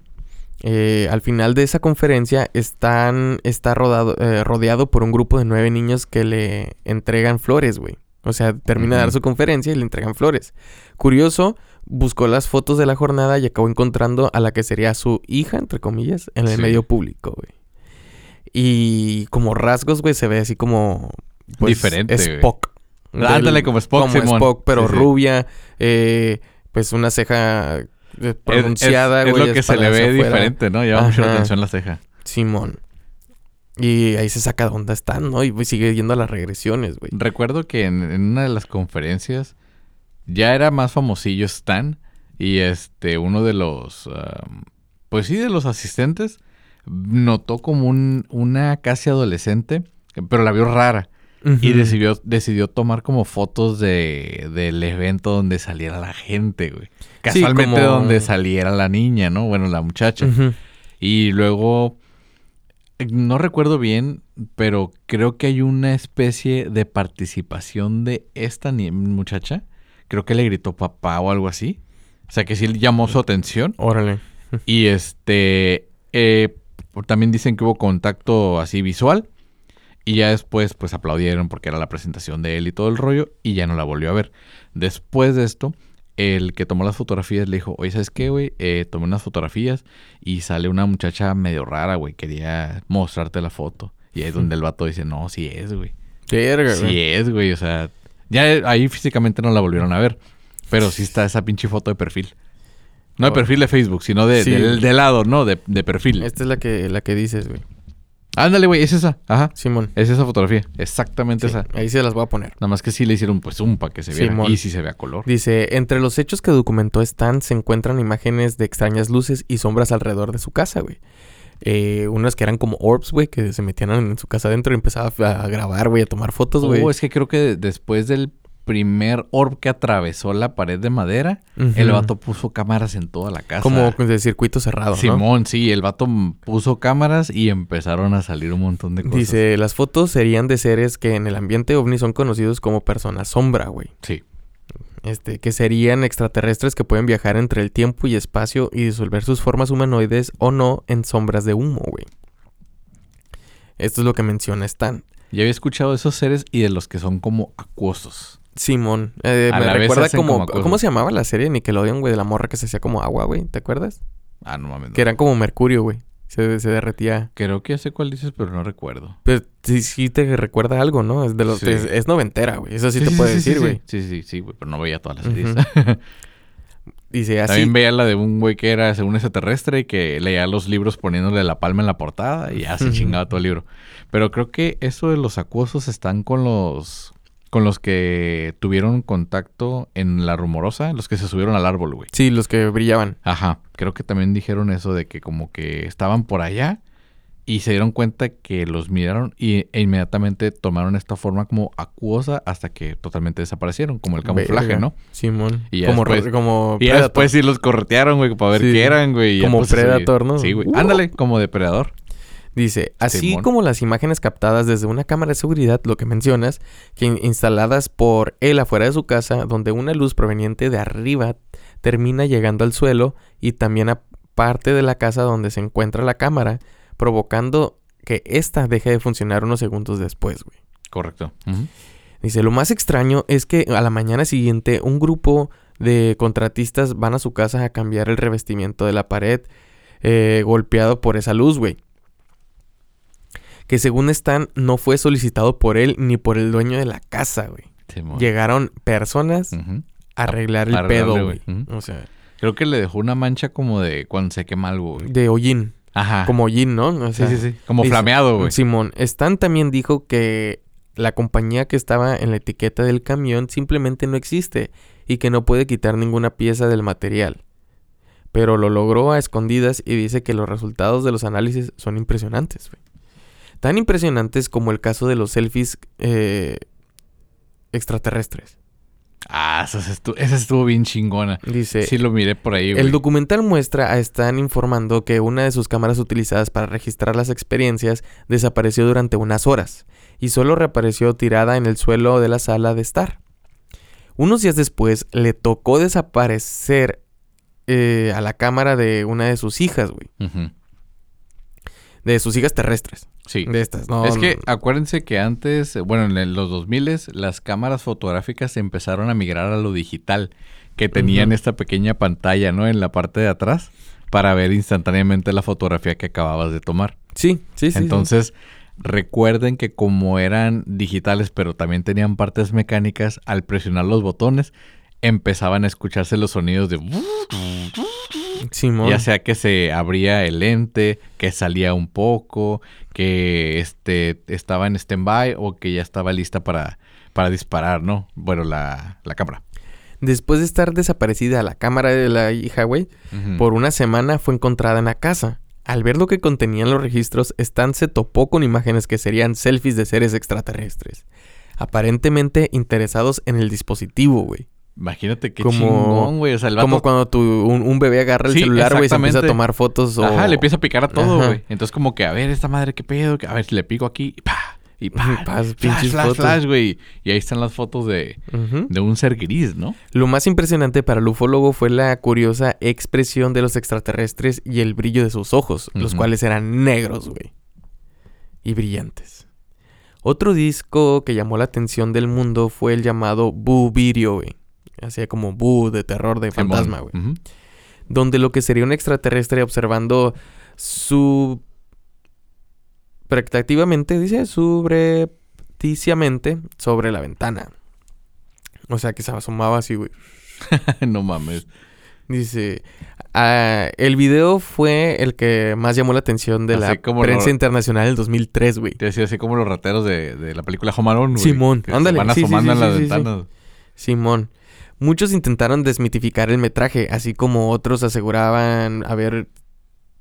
Speaker 2: eh, al final de esa conferencia están, está rodado, eh, rodeado por un grupo de nueve niños que le entregan flores, güey. O sea, termina de dar su conferencia y le entregan flores. Curioso, buscó las fotos de la jornada y acabó encontrando a la que sería su hija, entre comillas, en el
Speaker 1: Sí.
Speaker 2: medio público, güey. Y como rasgos, güey, se ve así como... pues,
Speaker 1: Diferente, güey.
Speaker 2: Spock.
Speaker 1: Ándale, como Spock,
Speaker 2: Como
Speaker 1: Simón.
Speaker 2: Spock, pero
Speaker 1: Sí, sí.
Speaker 2: rubia. eh, pues una ceja eh,
Speaker 1: Es- es-
Speaker 2: pronunciada,
Speaker 1: es,
Speaker 2: güey.
Speaker 1: lo que se le ve
Speaker 2: afuera.
Speaker 1: diferente, ¿no? Llama mucho la atención la ceja.
Speaker 2: Simón. Y ahí se saca de dónde están, ¿no? Y pues, sigue yendo a las regresiones, güey.
Speaker 1: Recuerdo que en, en una de las conferencias ya era más famosillo Stan y este uno de los pues sí de los asistentes notó como un, una casi adolescente pero la vio rara y decidió decidió tomar como fotos de del evento donde saliera la gente güey. Casualmente
Speaker 2: como-
Speaker 1: donde saliera la niña no bueno la muchacha. Y luego, no recuerdo bien, pero creo que hay una especie de participación de esta muchacha. Creo que le gritó papá o algo así. O sea que sí llamó su atención.
Speaker 2: Órale.
Speaker 1: Y este, eh, también dicen que hubo contacto así visual. Y ya después, pues aplaudieron porque era la presentación de él y todo el rollo, y ya no la volvió a ver. Después de esto, el que tomó las fotografías le dijo, oye, ¿sabes qué, güey? Eh, tomé unas fotografías y sale una muchacha medio rara, güey. Quería mostrarte la foto. Y ahí es donde el vato dice, no, sí es, güey. Sí
Speaker 2: güey.
Speaker 1: es, güey. O sea, ya ahí físicamente no la volvieron a ver. Pero sí está esa pinche foto de perfil. No de perfil de Facebook, sino de,
Speaker 2: Sí.
Speaker 1: de lado, ¿no? De, de perfil.
Speaker 2: Esta es la que, la que dices, güey.
Speaker 1: Ándale, güey, es esa. Ajá.
Speaker 2: Simón.
Speaker 1: Es esa fotografía. Exactamente
Speaker 2: Sí,
Speaker 1: esa.
Speaker 2: ahí se las voy a poner.
Speaker 1: Nada más que sí le hicieron pues un para que se viera.
Speaker 2: Simón.
Speaker 1: Y sí se vea color.
Speaker 2: Dice, entre los hechos que documentó Stan se encuentran imágenes de extrañas luces y sombras alrededor de su casa, güey. Eh, unas que eran como orbs, güey, que se metían en su casa adentro y empezaba a, a grabar, güey, a tomar fotos, güey.
Speaker 1: Oh, es que creo que después del primer orb que atravesó la pared de madera, el vato puso cámaras en toda la casa.
Speaker 2: Como de circuito cerrado, ¿no?
Speaker 1: Simón, sí, el vato puso cámaras y empezaron a salir un montón de cosas.
Speaker 2: Dice, las fotos serían de seres que en el ambiente ovni son conocidos como personas sombra, güey.
Speaker 1: Sí.
Speaker 2: Este, que serían extraterrestres que pueden viajar entre el tiempo y espacio y disolver sus formas humanoides o no en sombras de humo, güey. Esto es lo que menciona Stan.
Speaker 1: Ya había escuchado de esos seres y de los que son como acuosos.
Speaker 2: Simón, eh, me recuerda como. ¿cómo se llamaba la serie de Nickelodeon, güey? De la morra que se hacía como agua, güey. ¿Te acuerdas?
Speaker 1: Ah, no mames. no.
Speaker 2: Que eran como mercurio, güey. Se, se derretía.
Speaker 1: Creo que ya sé cuál dices, pero no recuerdo.
Speaker 2: Pero sí, sí te recuerda algo, ¿no? Es de los
Speaker 1: Sí.
Speaker 2: es, es noventera, güey. Eso sí, te puede decir, güey.
Speaker 1: Sí, sí, sí, güey, pero no veía todas las series.
Speaker 2: Dice así.
Speaker 1: También veía la de un güey que era según extraterrestre y que leía los libros poniéndole la palma en la portada y ya se chingaba todo el libro. Pero creo que eso de los acuosos están con los con los que tuvieron contacto en la rumorosa, los que se subieron al árbol, güey.
Speaker 2: Sí, los que brillaban.
Speaker 1: Ajá, creo que también dijeron eso de que como que estaban por allá y se dieron cuenta que los miraron y, e inmediatamente tomaron esta forma como acuosa hasta que totalmente desaparecieron, como el camuflaje,
Speaker 2: Verga.
Speaker 1: ¿no?
Speaker 2: Simón.
Speaker 1: Y ya
Speaker 2: como,
Speaker 1: después-
Speaker 2: como
Speaker 1: Y ya después sí los corretearon, güey, para ver
Speaker 2: Sí.
Speaker 1: qué eran, güey. y ya,
Speaker 2: Como
Speaker 1: pues,
Speaker 2: Predator, ¿no?
Speaker 1: Sí, güey.
Speaker 2: Uh.
Speaker 1: Ándale, como depredador.
Speaker 2: Dice, así
Speaker 1: Simón.
Speaker 2: como las imágenes captadas desde una cámara de seguridad, lo que mencionas, que in- instaladas por él afuera de su casa, donde una luz proveniente de arriba termina llegando al suelo y también a parte de la casa donde se encuentra la cámara, provocando que ésta deje de funcionar unos segundos después, güey.
Speaker 1: Correcto.
Speaker 2: Dice, lo más extraño es que a la mañana siguiente un grupo de contratistas van a su casa a cambiar el revestimiento de la pared eh, golpeado por esa luz, güey. Que según están, no fue solicitado por él ni por el dueño de la casa, güey. Llegaron personas a arreglar el pedo,
Speaker 1: güey.
Speaker 2: O sea,
Speaker 1: Creo que le dejó una mancha como de cuando se quema algo, güey.
Speaker 2: de hollín.
Speaker 1: Ajá.
Speaker 2: Como hollín, ¿no? O
Speaker 1: Sí, sí, sí. Como
Speaker 2: dice-
Speaker 1: flameado, güey.
Speaker 2: Simón, Stan también dijo que la compañía que estaba en la etiqueta del camión simplemente no existe y que no puede quitar ninguna pieza del material. Pero lo logró a escondidas y dice que los resultados de los análisis son impresionantes. güey. Tan impresionantes como el caso de los selfies eh, extraterrestres.
Speaker 1: Ah, esa estuvo, esa estuvo bien chingona.
Speaker 2: Dice,
Speaker 1: Sí lo miré por ahí, güey.
Speaker 2: el documental muestra a Stan informando que una de sus cámaras utilizadas para registrar las experiencias desapareció durante unas horas y solo reapareció tirada en el suelo de la sala de estar. Unos días después le tocó desaparecer eh, a la cámara de una de sus hijas, güey. De sus hijas terrestres.
Speaker 1: Sí.
Speaker 2: De estas, no.
Speaker 1: es que acuérdense que antes, bueno, en los 2000 las cámaras fotográficas empezaron a migrar a lo digital, que tenían esta pequeña pantalla, ¿no? En la parte de atrás para ver instantáneamente la fotografía que acababas de tomar.
Speaker 2: Sí, sí, sí. sí.
Speaker 1: Entonces, recuerden que como eran digitales, pero también tenían partes mecánicas, al presionar los botones empezaban a escucharse los sonidos de
Speaker 2: Simón.
Speaker 1: ya sea que se abría el lente, que salía un poco, que este estaba en stand-by o que ya estaba lista para, para disparar, ¿no? Bueno, la, la cámara.
Speaker 2: Después de estar desaparecida la cámara de la hija, güey, por una semana fue encontrada en la casa. Al ver lo que contenían los registros, Stan se topó con imágenes que serían selfies de seres extraterrestres. Aparentemente interesados en el dispositivo, güey.
Speaker 1: Imagínate qué
Speaker 2: como-
Speaker 1: chingón, güey. O sea, el vato...
Speaker 2: Como cuando tu, un, un bebé agarra el
Speaker 1: Sí,
Speaker 2: celular, güey, y se empieza a tomar fotos o...
Speaker 1: Ajá, le empieza a picar a todo, güey. Entonces como que, a ver, esta madre, ¿qué pedo? A ver, le pico aquí, y pa, y pa,
Speaker 2: pas,
Speaker 1: flash,
Speaker 2: pinches
Speaker 1: flash,
Speaker 2: fotos.
Speaker 1: flash, güey. Y ahí están las fotos de, de un ser gris, ¿no?
Speaker 2: Lo más impresionante para el ufólogo fue la curiosa expresión de los extraterrestres y el brillo de sus ojos, los cuales eran negros, güey. Y brillantes. Otro disco que llamó la atención del mundo fue el llamado Boo Video, güey. Hacía como Boo de terror de fantasma, güey. Donde lo que sería un extraterrestre observando su... Practativamente, dice, subrepticiamente sobre la ventana. O sea, que se asomaba así, güey.
Speaker 1: no mames.
Speaker 2: Dice, ah, el video fue el que más llamó la atención de
Speaker 1: Así
Speaker 2: la
Speaker 1: como
Speaker 2: prensa
Speaker 1: lo-
Speaker 2: internacional del 2003, güey.
Speaker 1: Te decía así como los rateros de, de la película Homarón, güey.
Speaker 2: Simón,
Speaker 1: que se
Speaker 2: ándale,
Speaker 1: Van
Speaker 2: sí, sí,
Speaker 1: asomando
Speaker 2: sí,
Speaker 1: en las ventanas.
Speaker 2: Simón. Muchos intentaron desmitificar el metraje, así como otros aseguraban haber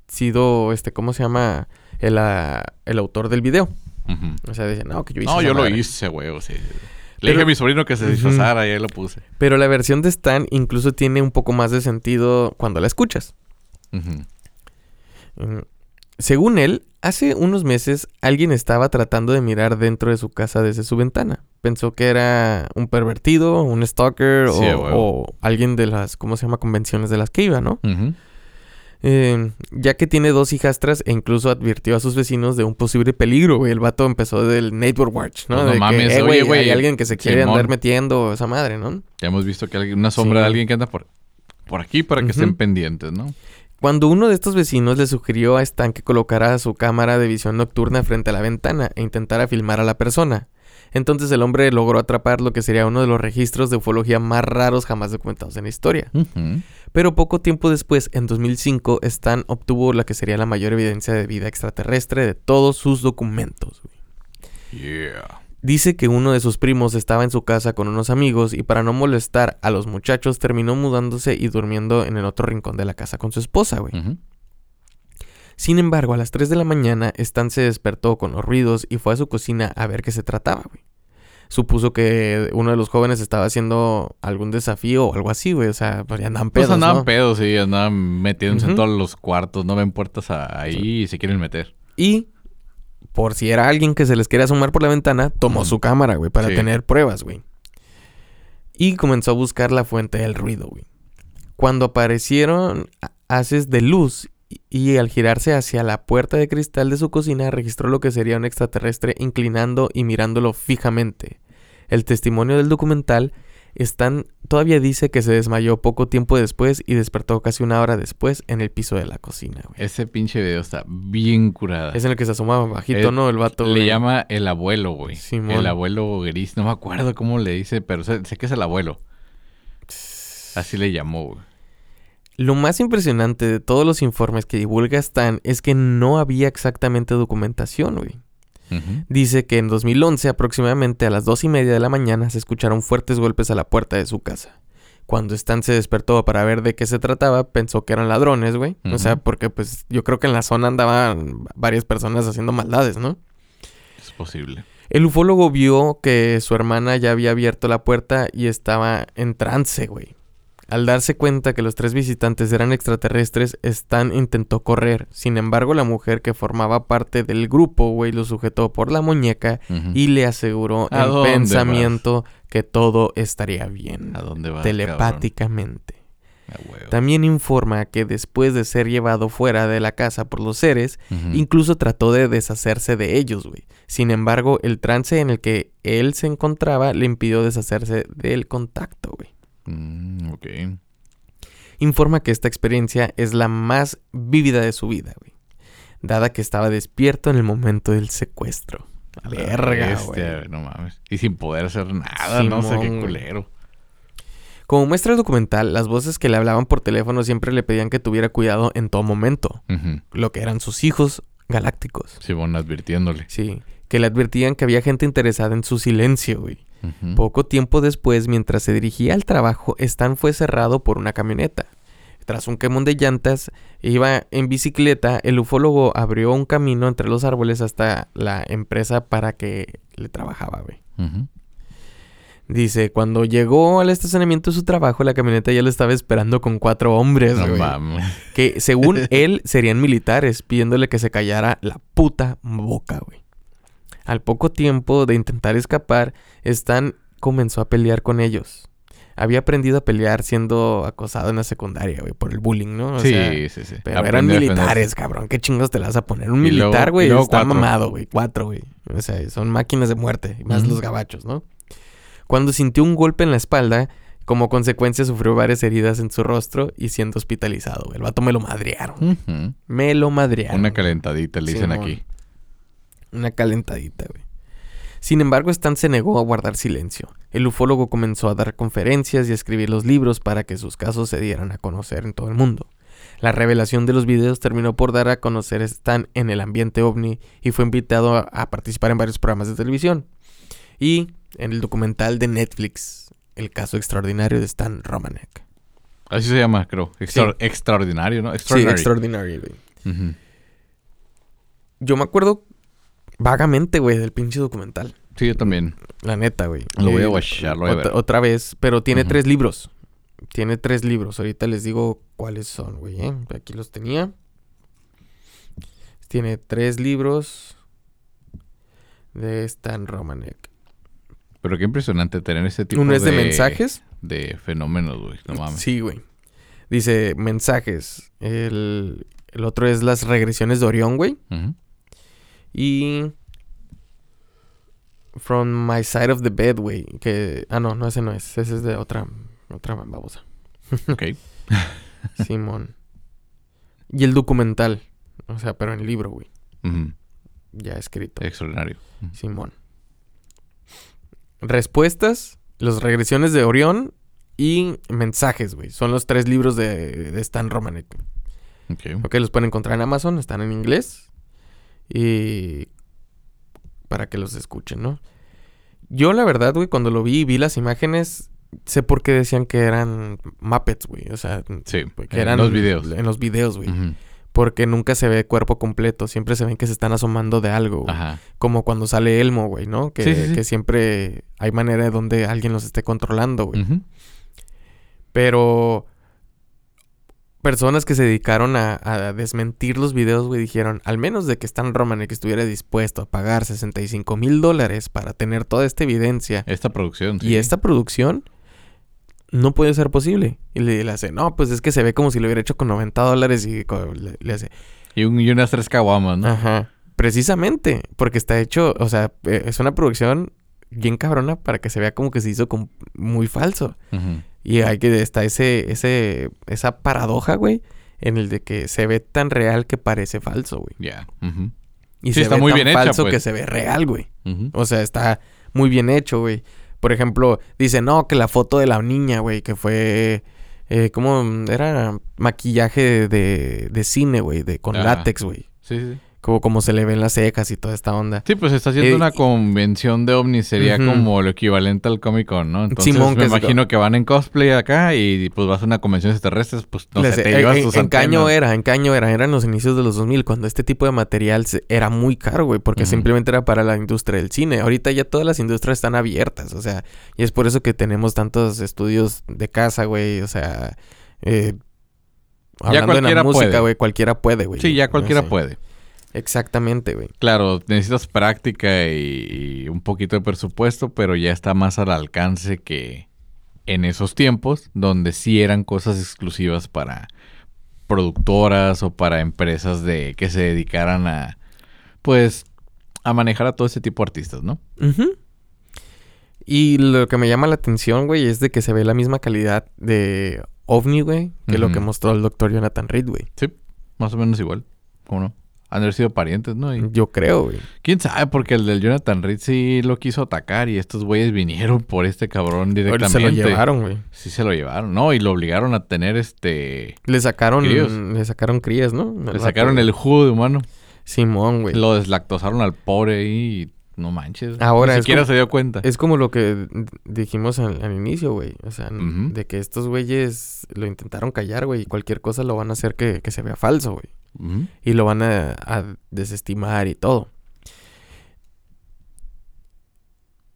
Speaker 2: sido, este, ¿cómo se llama? El, ah, el autor del video. O sea, decían, no, que yo hice
Speaker 1: No, yo lo
Speaker 2: madre".
Speaker 1: hice, güey. o sea, Le dije a mi sobrino que se disfrazara y ahí lo puse.
Speaker 2: Pero la versión de Stan incluso tiene un poco más de sentido cuando la escuchas. Mm, Según él, hace unos meses alguien estaba tratando de mirar dentro de su casa desde su ventana. Pensó que era un pervertido, un stalker
Speaker 1: Sí,
Speaker 2: o, alguien de las, ¿cómo se llama? Convenciones de las que iba, ¿no? Eh, ya que tiene dos hijastras e incluso advirtió a sus vecinos de un posible peligro, güey. El vato empezó del Neighbor Watch, ¿no?
Speaker 1: Pues no
Speaker 2: de
Speaker 1: mames,
Speaker 2: que, eh, güey,
Speaker 1: güey,
Speaker 2: hay alguien que se quiere
Speaker 1: Simón.
Speaker 2: andar metiendo esa madre, ¿no?
Speaker 1: Ya hemos visto que una sombra
Speaker 2: Sí.
Speaker 1: de alguien que anda por, por aquí para que estén pendientes, ¿no?
Speaker 2: Cuando uno de estos vecinos le sugirió a Stan que colocara su cámara de visión nocturna frente a la ventana e intentara filmar a la persona. Entonces el hombre logró atrapar lo que sería uno de los registros de ufología más raros jamás documentados en la historia. Pero poco tiempo después, en 2005, Stan obtuvo la que sería la mayor evidencia de vida extraterrestre de todos sus documentos.
Speaker 1: Yeah.
Speaker 2: Dice que uno de sus primos estaba en su casa con unos amigos y para no molestar a los muchachos terminó mudándose y durmiendo en el otro rincón de la casa con su esposa, güey. Sin embargo, a las 3 de la mañana, Stan se despertó con los ruidos y fue a su cocina a ver qué se trataba, güey. Supuso que uno de los jóvenes estaba haciendo algún desafío o algo así, güey. O sea, pues ya andaban
Speaker 1: Pues
Speaker 2: pedos,
Speaker 1: andaban
Speaker 2: ¿no?
Speaker 1: pedos, sí, andaban metiéndose en todos los cuartos, no ven puertas ahí y se quieren meter.
Speaker 2: Y, por si era alguien que se les quería asomar por la ventana, tomó su cámara, güey, para
Speaker 1: Sí.
Speaker 2: tener pruebas, güey. Y comenzó a buscar la fuente del ruido, güey. Cuando aparecieron haces de luz y, al girarse hacia la puerta de cristal de su cocina, registró lo que sería un extraterrestre inclinando y mirándolo fijamente. El testimonio del documental Stan todavía dice que se desmayó poco tiempo después y despertó casi una hora después en el piso de la cocina, güey.
Speaker 1: Ese pinche video está bien curada.
Speaker 2: Es en el que se asomaba bajito,
Speaker 1: Eh,
Speaker 2: ¿no? El vato.
Speaker 1: Le
Speaker 2: güey.
Speaker 1: llama el abuelo, güey.
Speaker 2: Simón.
Speaker 1: El abuelo gris. No me acuerdo cómo le dice, pero sé, sé que es el abuelo. Así le llamó, güey.
Speaker 2: Lo más impresionante de todos los informes que divulga Stan es que no había exactamente documentación, güey. Dice que en 2011, aproximadamente a las dos y media de la mañana, se escucharon fuertes golpes a la puerta de su casa. Cuando Stan se despertó para ver de qué se trataba, pensó que eran ladrones, güey. O sea, porque pues yo creo que en la zona andaban varias personas haciendo maldades, ¿no?
Speaker 1: Es posible.
Speaker 2: El ufólogo vio que su hermana ya había abierto la puerta y estaba en trance, güey. Al darse cuenta que los tres visitantes eran extraterrestres, Stan intentó correr. Sin embargo, la mujer que formaba parte del grupo, güey, lo sujetó por la muñeca y le aseguró
Speaker 1: ¿A
Speaker 2: en pensamiento que todo estaría bien.
Speaker 1: ¿A dónde va?
Speaker 2: Telepáticamente. También informa que después de ser llevado fuera de la casa por los seres. Incluso trató de deshacerse de ellos, güey. Sin embargo, el trance en el que él se encontraba le impidió deshacerse del contacto, güey.
Speaker 1: Mm, ok.
Speaker 2: Informa que esta experiencia es la más vívida de su vida, güey. Dada que estaba despierto en el momento del secuestro.
Speaker 1: A
Speaker 2: Verga,
Speaker 1: bestia,
Speaker 2: güey.
Speaker 1: No mames. Y sin poder hacer nada, no sé qué
Speaker 2: Simón,
Speaker 1: culero.
Speaker 2: Como muestra el documental, las voces que le hablaban por teléfono siempre le pedían que tuviera cuidado en todo momento. Lo que eran sus hijos galácticos.
Speaker 1: Sí, bueno, advirtiéndole.
Speaker 2: Sí. Que le advertían que había gente interesada en su silencio, güey. Poco tiempo después, mientras se dirigía al trabajo, Stan fue cerrado por una camioneta. Tras un quemón de llantas, iba en bicicleta, el ufólogo abrió un camino entre los árboles hasta la empresa para que le trabajaba, güey. Dice, cuando llegó al estacionamiento de su trabajo, la camioneta ya lo estaba esperando con cuatro hombres,
Speaker 1: No
Speaker 2: güey. Que según él serían militares, pidiéndole que se callara la puta boca, güey. Al poco tiempo de intentar escapar, Stan comenzó a pelear con ellos. había aprendido a pelear siendo acosado en la secundaria, güey, por el bullying, ¿no? O
Speaker 1: sí,
Speaker 2: sea,
Speaker 1: sí, sí.
Speaker 2: pero eran militares, cabrón. ¿Qué chingos te la vas a poner? Un
Speaker 1: Y
Speaker 2: militar, güey, está
Speaker 1: cuatro.
Speaker 2: mamado, güey. Cuatro, güey. O sea, son máquinas de muerte. Más los gabachos, ¿no? Cuando sintió un golpe en la espalda, como consecuencia sufrió varias heridas en su rostro y siendo hospitalizado. güey. El vato me lo madrearon. Me lo madrearon.
Speaker 1: Una calentadita, le dicen
Speaker 2: Simón.
Speaker 1: aquí.
Speaker 2: Una calentadita, güey. Sin embargo, Stan se negó a guardar silencio. El ufólogo comenzó a dar conferencias y a escribir los libros para que sus casos se dieran a conocer en todo el mundo. La revelación de los videos terminó por dar a conocer a Stan en el ambiente ovni y fue invitado a, participar en varios programas de televisión. Y en el documental de Netflix, El caso extraordinario de Stan Romanek.
Speaker 1: Así se llama, creo. Extra- Extraordinario, ¿no?
Speaker 2: Sí, extraordinario, güey. Yo me acuerdo vagamente, güey, del pinche documental.
Speaker 1: Sí, yo también.
Speaker 2: La neta, güey.
Speaker 1: Lo voy a
Speaker 2: Eh,
Speaker 1: watchar, lo voy a
Speaker 2: otra,
Speaker 1: ver.
Speaker 2: otra vez, pero tiene tres libros. Tiene tres libros. Ahorita les digo cuáles son, güey. ¿eh? Aquí los tenía. Tiene tres libros de Stan Romanek.
Speaker 1: Pero qué impresionante tener ese tipo
Speaker 2: Uno
Speaker 1: de...
Speaker 2: es de mensajes.
Speaker 1: De fenómenos, güey. No mames.
Speaker 2: Sí, güey. Dice mensajes. El, el otro es las regresiones de Orión, güey. Y From My Side of the Bed, güey. Que. Ah, no, no, ese no es. Ese es de otra. Otra babosa.
Speaker 1: Ok.
Speaker 2: Simón. Y el documental. O sea, pero en libro, güey. Ya escrito.
Speaker 1: Extraordinario.
Speaker 2: Simón. Respuestas. Las regresiones de Orión. Y mensajes, güey. Son los tres libros de, de Stan Romanek.
Speaker 1: Ok.
Speaker 2: Ok, los pueden encontrar en Amazon. Están en inglés. Y... Para que los escuchen, ¿no? Yo, la verdad, güey, cuando lo vi y vi las imágenes... Sé por qué decían que eran Muppets, güey. O sea,
Speaker 1: Sí.
Speaker 2: que
Speaker 1: en
Speaker 2: eran
Speaker 1: los videos.
Speaker 2: En los videos, güey. Porque nunca se ve cuerpo completo. Siempre se ven que se están asomando de algo, güey.
Speaker 1: Ajá.
Speaker 2: Como cuando sale Elmo, güey, ¿no? Que,
Speaker 1: Sí,
Speaker 2: que siempre hay manera de donde alguien los esté controlando, güey. Pero personas que se dedicaron a, a desmentir los videos, güey, dijeron, al menos de que Stan Romanek estuviera dispuesto a pagar 65 mil dólares para tener toda esta evidencia
Speaker 1: Esta producción.
Speaker 2: y
Speaker 1: sí.
Speaker 2: esta producción, no puede ser posible. Y le, le hace, no, pues es que se ve como si lo hubiera hecho con 90 dólares y le, le hace,
Speaker 1: Y, un- y unas tres caguamas, ¿no?
Speaker 2: ajá, precisamente, porque está hecho, o sea, eh, es una producción bien cabrona para que se vea como que se hizo con- muy falso.
Speaker 1: Ujú.
Speaker 2: Y hay que está ese, ese, esa paradoja, güey, en el de que se ve tan real que parece falso, güey.
Speaker 1: Ya.
Speaker 2: Y
Speaker 1: Sí,
Speaker 2: se
Speaker 1: está
Speaker 2: ve
Speaker 1: muy
Speaker 2: tan
Speaker 1: bien hecha,
Speaker 2: falso
Speaker 1: pues.
Speaker 2: que se ve real, güey. O sea, está muy bien hecho, güey. Por ejemplo, dice, no, que la foto de la niña, güey, que fue... Eh, ¿Cómo? Era maquillaje de, de cine, güey, de, con látex, güey.
Speaker 1: Sí, sí.
Speaker 2: Como, como se le ven las cejas y toda esta onda.
Speaker 1: Sí, pues está haciendo
Speaker 2: Eh,
Speaker 1: una convención de ovnis, sería
Speaker 2: Ujú.
Speaker 1: como lo equivalente al Comic Con, ¿no? Entonces
Speaker 2: Simón,
Speaker 1: me
Speaker 2: que
Speaker 1: imagino que van en cosplay acá y pues vas a una convención extraterrestre, pues no sé, te
Speaker 2: en,
Speaker 1: llevas
Speaker 2: en-
Speaker 1: tus
Speaker 2: en qué año
Speaker 1: antenas.
Speaker 2: era, en qué año era, eran los inicios de los 2000, cuando este tipo de material se- era muy caro, güey, porque simplemente era para la industria del cine. Ahorita ya todas las industrias están abiertas, o sea, y es por eso que tenemos tantos estudios de casa, güey, o sea, eh, hablando de la
Speaker 1: cualquiera
Speaker 2: música,
Speaker 1: puede.
Speaker 2: güey, cualquiera puede, güey.
Speaker 1: Sí, ya cualquiera puede.
Speaker 2: Exactamente, güey.
Speaker 1: Claro, necesitas práctica y, y un poquito de presupuesto, pero ya está más al alcance que en esos tiempos, donde sí eran cosas exclusivas para productoras o para empresas de que se dedicaran a, pues, a manejar a todo ese tipo de artistas, ¿no?
Speaker 2: Ujú. Y lo que me llama la atención, güey, es de que se ve la misma calidad de OVNI, güey, que lo que mostró el doctor Jonathan Reed, güey.
Speaker 1: Sí, más o menos igual. ¿Cómo no? Han de haber sido parientes, ¿no? Y-
Speaker 2: Yo creo, güey.
Speaker 1: ¿Quién sabe? Porque el del Jonathan Reed sí lo quiso atacar y estos güeyes vinieron por este cabrón directamente.
Speaker 2: Se lo llevaron, güey.
Speaker 1: Sí se lo llevaron, ¿no? Y lo obligaron a tener este...
Speaker 2: Le sacaron,
Speaker 1: Críos.
Speaker 2: le sacaron crías, ¿no?
Speaker 1: Le sacaron el jugo de humano.
Speaker 2: Simón, güey.
Speaker 1: Lo deslactosaron al pobre y no manches.
Speaker 2: Ahora
Speaker 1: Ni siquiera
Speaker 2: como-
Speaker 1: se dio cuenta.
Speaker 2: Es como lo que dijimos al, al inicio, güey. O sea, de que estos güeyes lo intentaron callar, güey. Y cualquier cosa lo van a hacer que, que se vea falso, güey. Y lo van a, a desestimar y todo.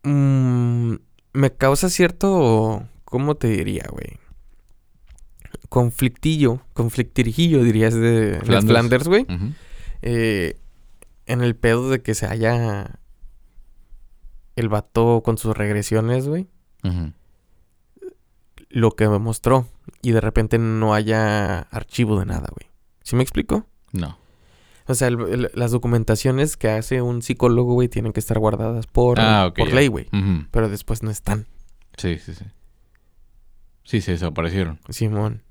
Speaker 2: Mm, me causa cierto... ¿Cómo te diría, güey? Conflictillo. Conflictirijillo, dirías, de
Speaker 1: Flanders.
Speaker 2: Güey. Eh, en el pedo de que se haya el vato con sus regresiones, güey. Lo que me mostró y de repente no haya archivo de nada, güey. ¿Sí me explico?
Speaker 1: No.
Speaker 2: O sea, el- el- las documentaciones que hace un psicólogo, güey, tienen que estar guardadas por,
Speaker 1: Ah,
Speaker 2: por ley, güey. Pero después no están,
Speaker 1: Sí, sí, sí. Sí, se desaparecieron.
Speaker 2: Simón.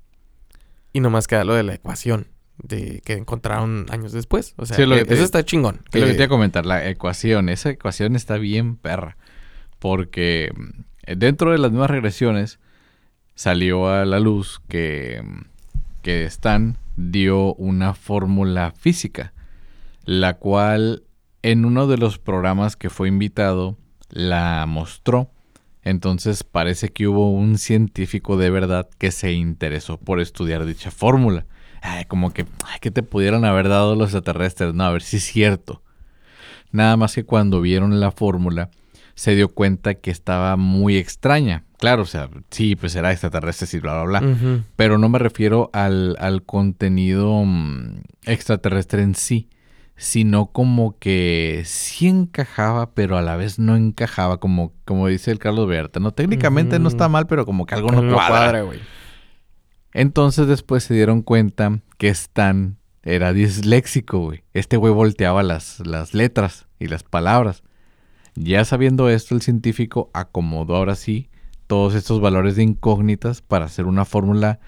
Speaker 2: Y nomás queda lo de la ecuación de que encontraron años después. O sea,
Speaker 1: Sí, lo
Speaker 2: que
Speaker 1: que te-
Speaker 2: eso está chingón.
Speaker 1: Es lo que
Speaker 2: que-
Speaker 1: te iba a comentar, la ecuación. Esa ecuación está bien perra. Porque mm, dentro de las mismas regresiones salió a la luz que, que Stan dio una fórmula física, la cual en uno de los programas que fue invitado la mostró. Entonces parece que hubo un científico de verdad que se interesó por estudiar dicha fórmula. Ay, como que, ay, que te pudieran haber dado los extraterrestres. No, a ver si es cierto. Nada más que cuando vieron la fórmula, se dio cuenta que estaba muy extraña. Claro, o sea, sí, pues era extraterrestre y bla, bla, bla. Pero no me refiero al, al contenido mm, extraterrestre en sí, sino como que sí encajaba, pero a la vez no encajaba, como, como dice el Carlos Berta, ¿no? Técnicamente no está mal, pero como que algo no
Speaker 2: No
Speaker 1: cuadra.
Speaker 2: güey.
Speaker 1: Entonces después se dieron cuenta que Stan era disléxico, güey. Este güey volteaba las, las letras y las palabras. Ya sabiendo esto, el científico acomodó ahora sí todos estos valores de incógnitas para hacer una fórmula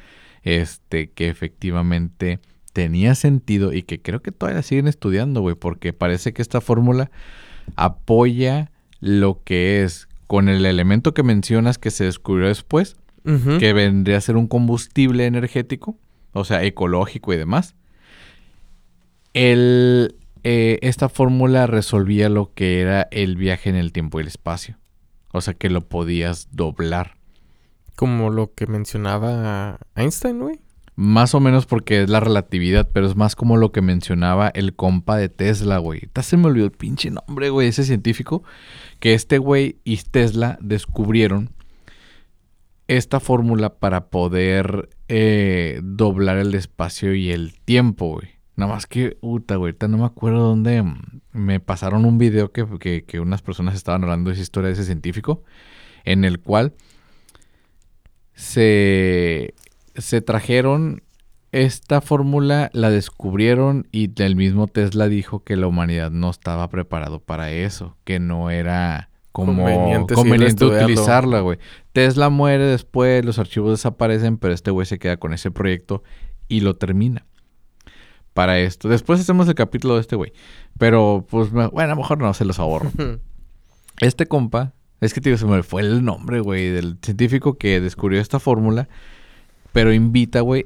Speaker 1: este, que efectivamente tenía sentido y que creo que todavía siguen estudiando, güey, porque parece que esta fórmula apoya lo que es con el elemento que mencionas que se descubrió después, Que vendría a ser un combustible energético, o sea, ecológico y demás. El, eh, esta fórmula resolvía lo que era el viaje en el tiempo y el espacio. O sea, que lo podías doblar.
Speaker 2: Como lo que mencionaba Einstein, güey.
Speaker 1: Más o menos porque es la relatividad, pero es más como lo que mencionaba el compa de Tesla, güey. Se me olvidó el pinche nombre, güey, ese científico. Que este güey y Tesla descubrieron esta fórmula para poder eh, doblar el espacio y el tiempo, güey. Nada más que, puta, güey, no me acuerdo dónde mm, me pasaron un video que, que, que unas personas estaban hablando de esa historia de ese científico, en el cual se, se trajeron esta fórmula, la descubrieron y el mismo Tesla dijo que la humanidad no estaba preparado para eso, que no era como
Speaker 2: Conveniente
Speaker 1: utilizarla, güey. Tesla muere después, los archivos desaparecen, pero este güey se queda con ese proyecto y lo termina. Para esto. Después hacemos el capítulo de este güey. Pero, pues, me- bueno, a lo mejor no, se los ahorro. Este compa, es que tío, se me fue el nombre, güey, del científico que descubrió esta fórmula, pero invita, güey,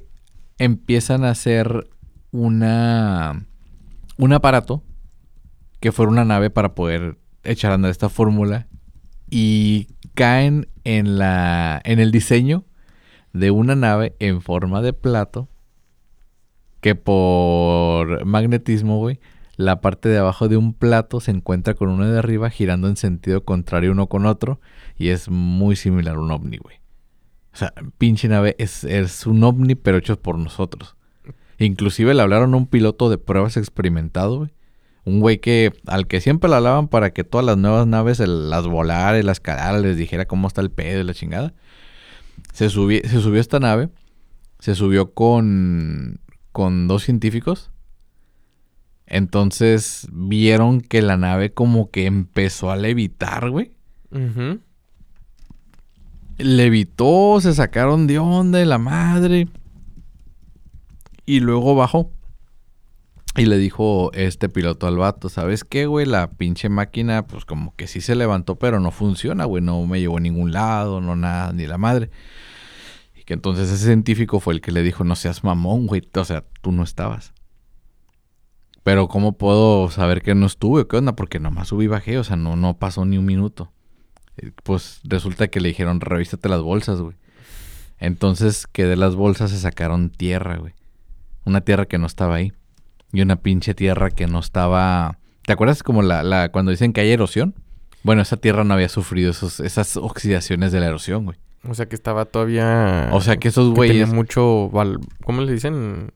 Speaker 1: empiezan a hacer una un aparato que fuera una nave para poder echar a esta fórmula y caen en la en el diseño de una nave en forma de plato que por magnetismo, güey, la parte de abajo de un plato se encuentra con una de arriba girando en sentido contrario uno con otro y es muy similar a un ovni, güey. O sea, pinche nave es, es un ovni pero hecho por nosotros. Inclusive le hablaron a un piloto de pruebas experimentado, güey. Un güey que al que siempre le hablaban para que todas las nuevas naves el- las volara y las calara, les dijera cómo está el pedo y la chingada. Se, subi- se subió esta nave, se subió con, con dos científicos. Entonces vieron que la nave como que empezó a levitar, güey. Levitó, se sacaron de onda de la madre. Y luego bajó. Y le dijo este piloto al vato, ¿sabes qué, güey? La pinche máquina, pues como que sí se levantó, pero no funciona, güey. No me llevó a ningún lado, no nada, ni la madre. Y que entonces ese científico fue el que le dijo, no seas mamón, güey. O sea, tú no estabas. Pero ¿cómo puedo saber que no estuve? ¿Qué onda? Porque nomás subí y bajé, o sea, no, no pasó ni un minuto. Eh, Pues resulta que le dijeron, revísate las bolsas, güey. Entonces que de las bolsas se sacaron tierra, güey. Una tierra que no estaba ahí. Y una pinche tierra que no estaba... ¿Te acuerdas como la, la cuando dicen que hay erosión? Bueno, esa tierra no había sufrido esos, esas oxidaciones de la erosión, güey.
Speaker 2: O sea que estaba todavía.
Speaker 1: O sea que esos
Speaker 2: que tenía
Speaker 1: güeyes...
Speaker 2: mucho. val- ¿Cómo le dicen?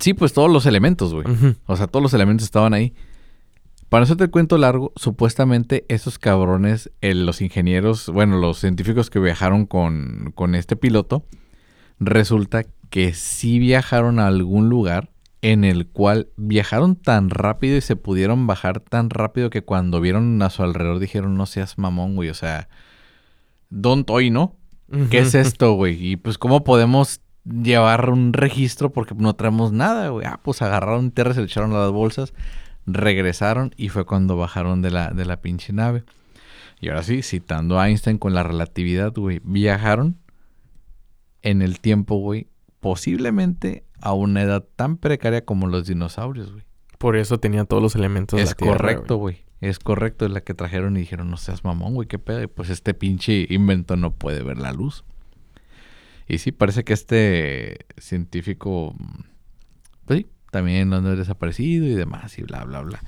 Speaker 1: Sí, pues todos los elementos, güey. O sea, todos los elementos estaban ahí. Para hacerte el cuento largo, supuestamente esos cabrones, los ingenieros, bueno, los científicos que viajaron con, con este piloto, resulta que sí viajaron a algún lugar en el cual viajaron tan rápido y se pudieron bajar tan rápido que cuando vieron a su alrededor dijeron, no seas mamón, güey, o sea, don't toy, ¿no? ¿Qué es esto, güey? Y pues, ¿cómo podemos llevar un registro porque no traemos nada, güey? Ah, pues agarraron tierra, se le echaron las bolsas, regresaron y fue cuando bajaron de la, de la pinche nave. Y ahora sí, citando a Einstein con la relatividad, güey, viajaron en el tiempo, güey, posiblemente a una edad tan precaria como los dinosaurios, güey.
Speaker 2: Por eso tenía todos los elementos
Speaker 1: es de la Tierra, correcto, güey. Es correcto, es la que trajeron y dijeron, no seas mamón, güey, qué pedo. pues este pinche invento no puede ver la luz. Y sí, parece que este científico, pues sí, también no ha desaparecido y demás y bla, bla, bla.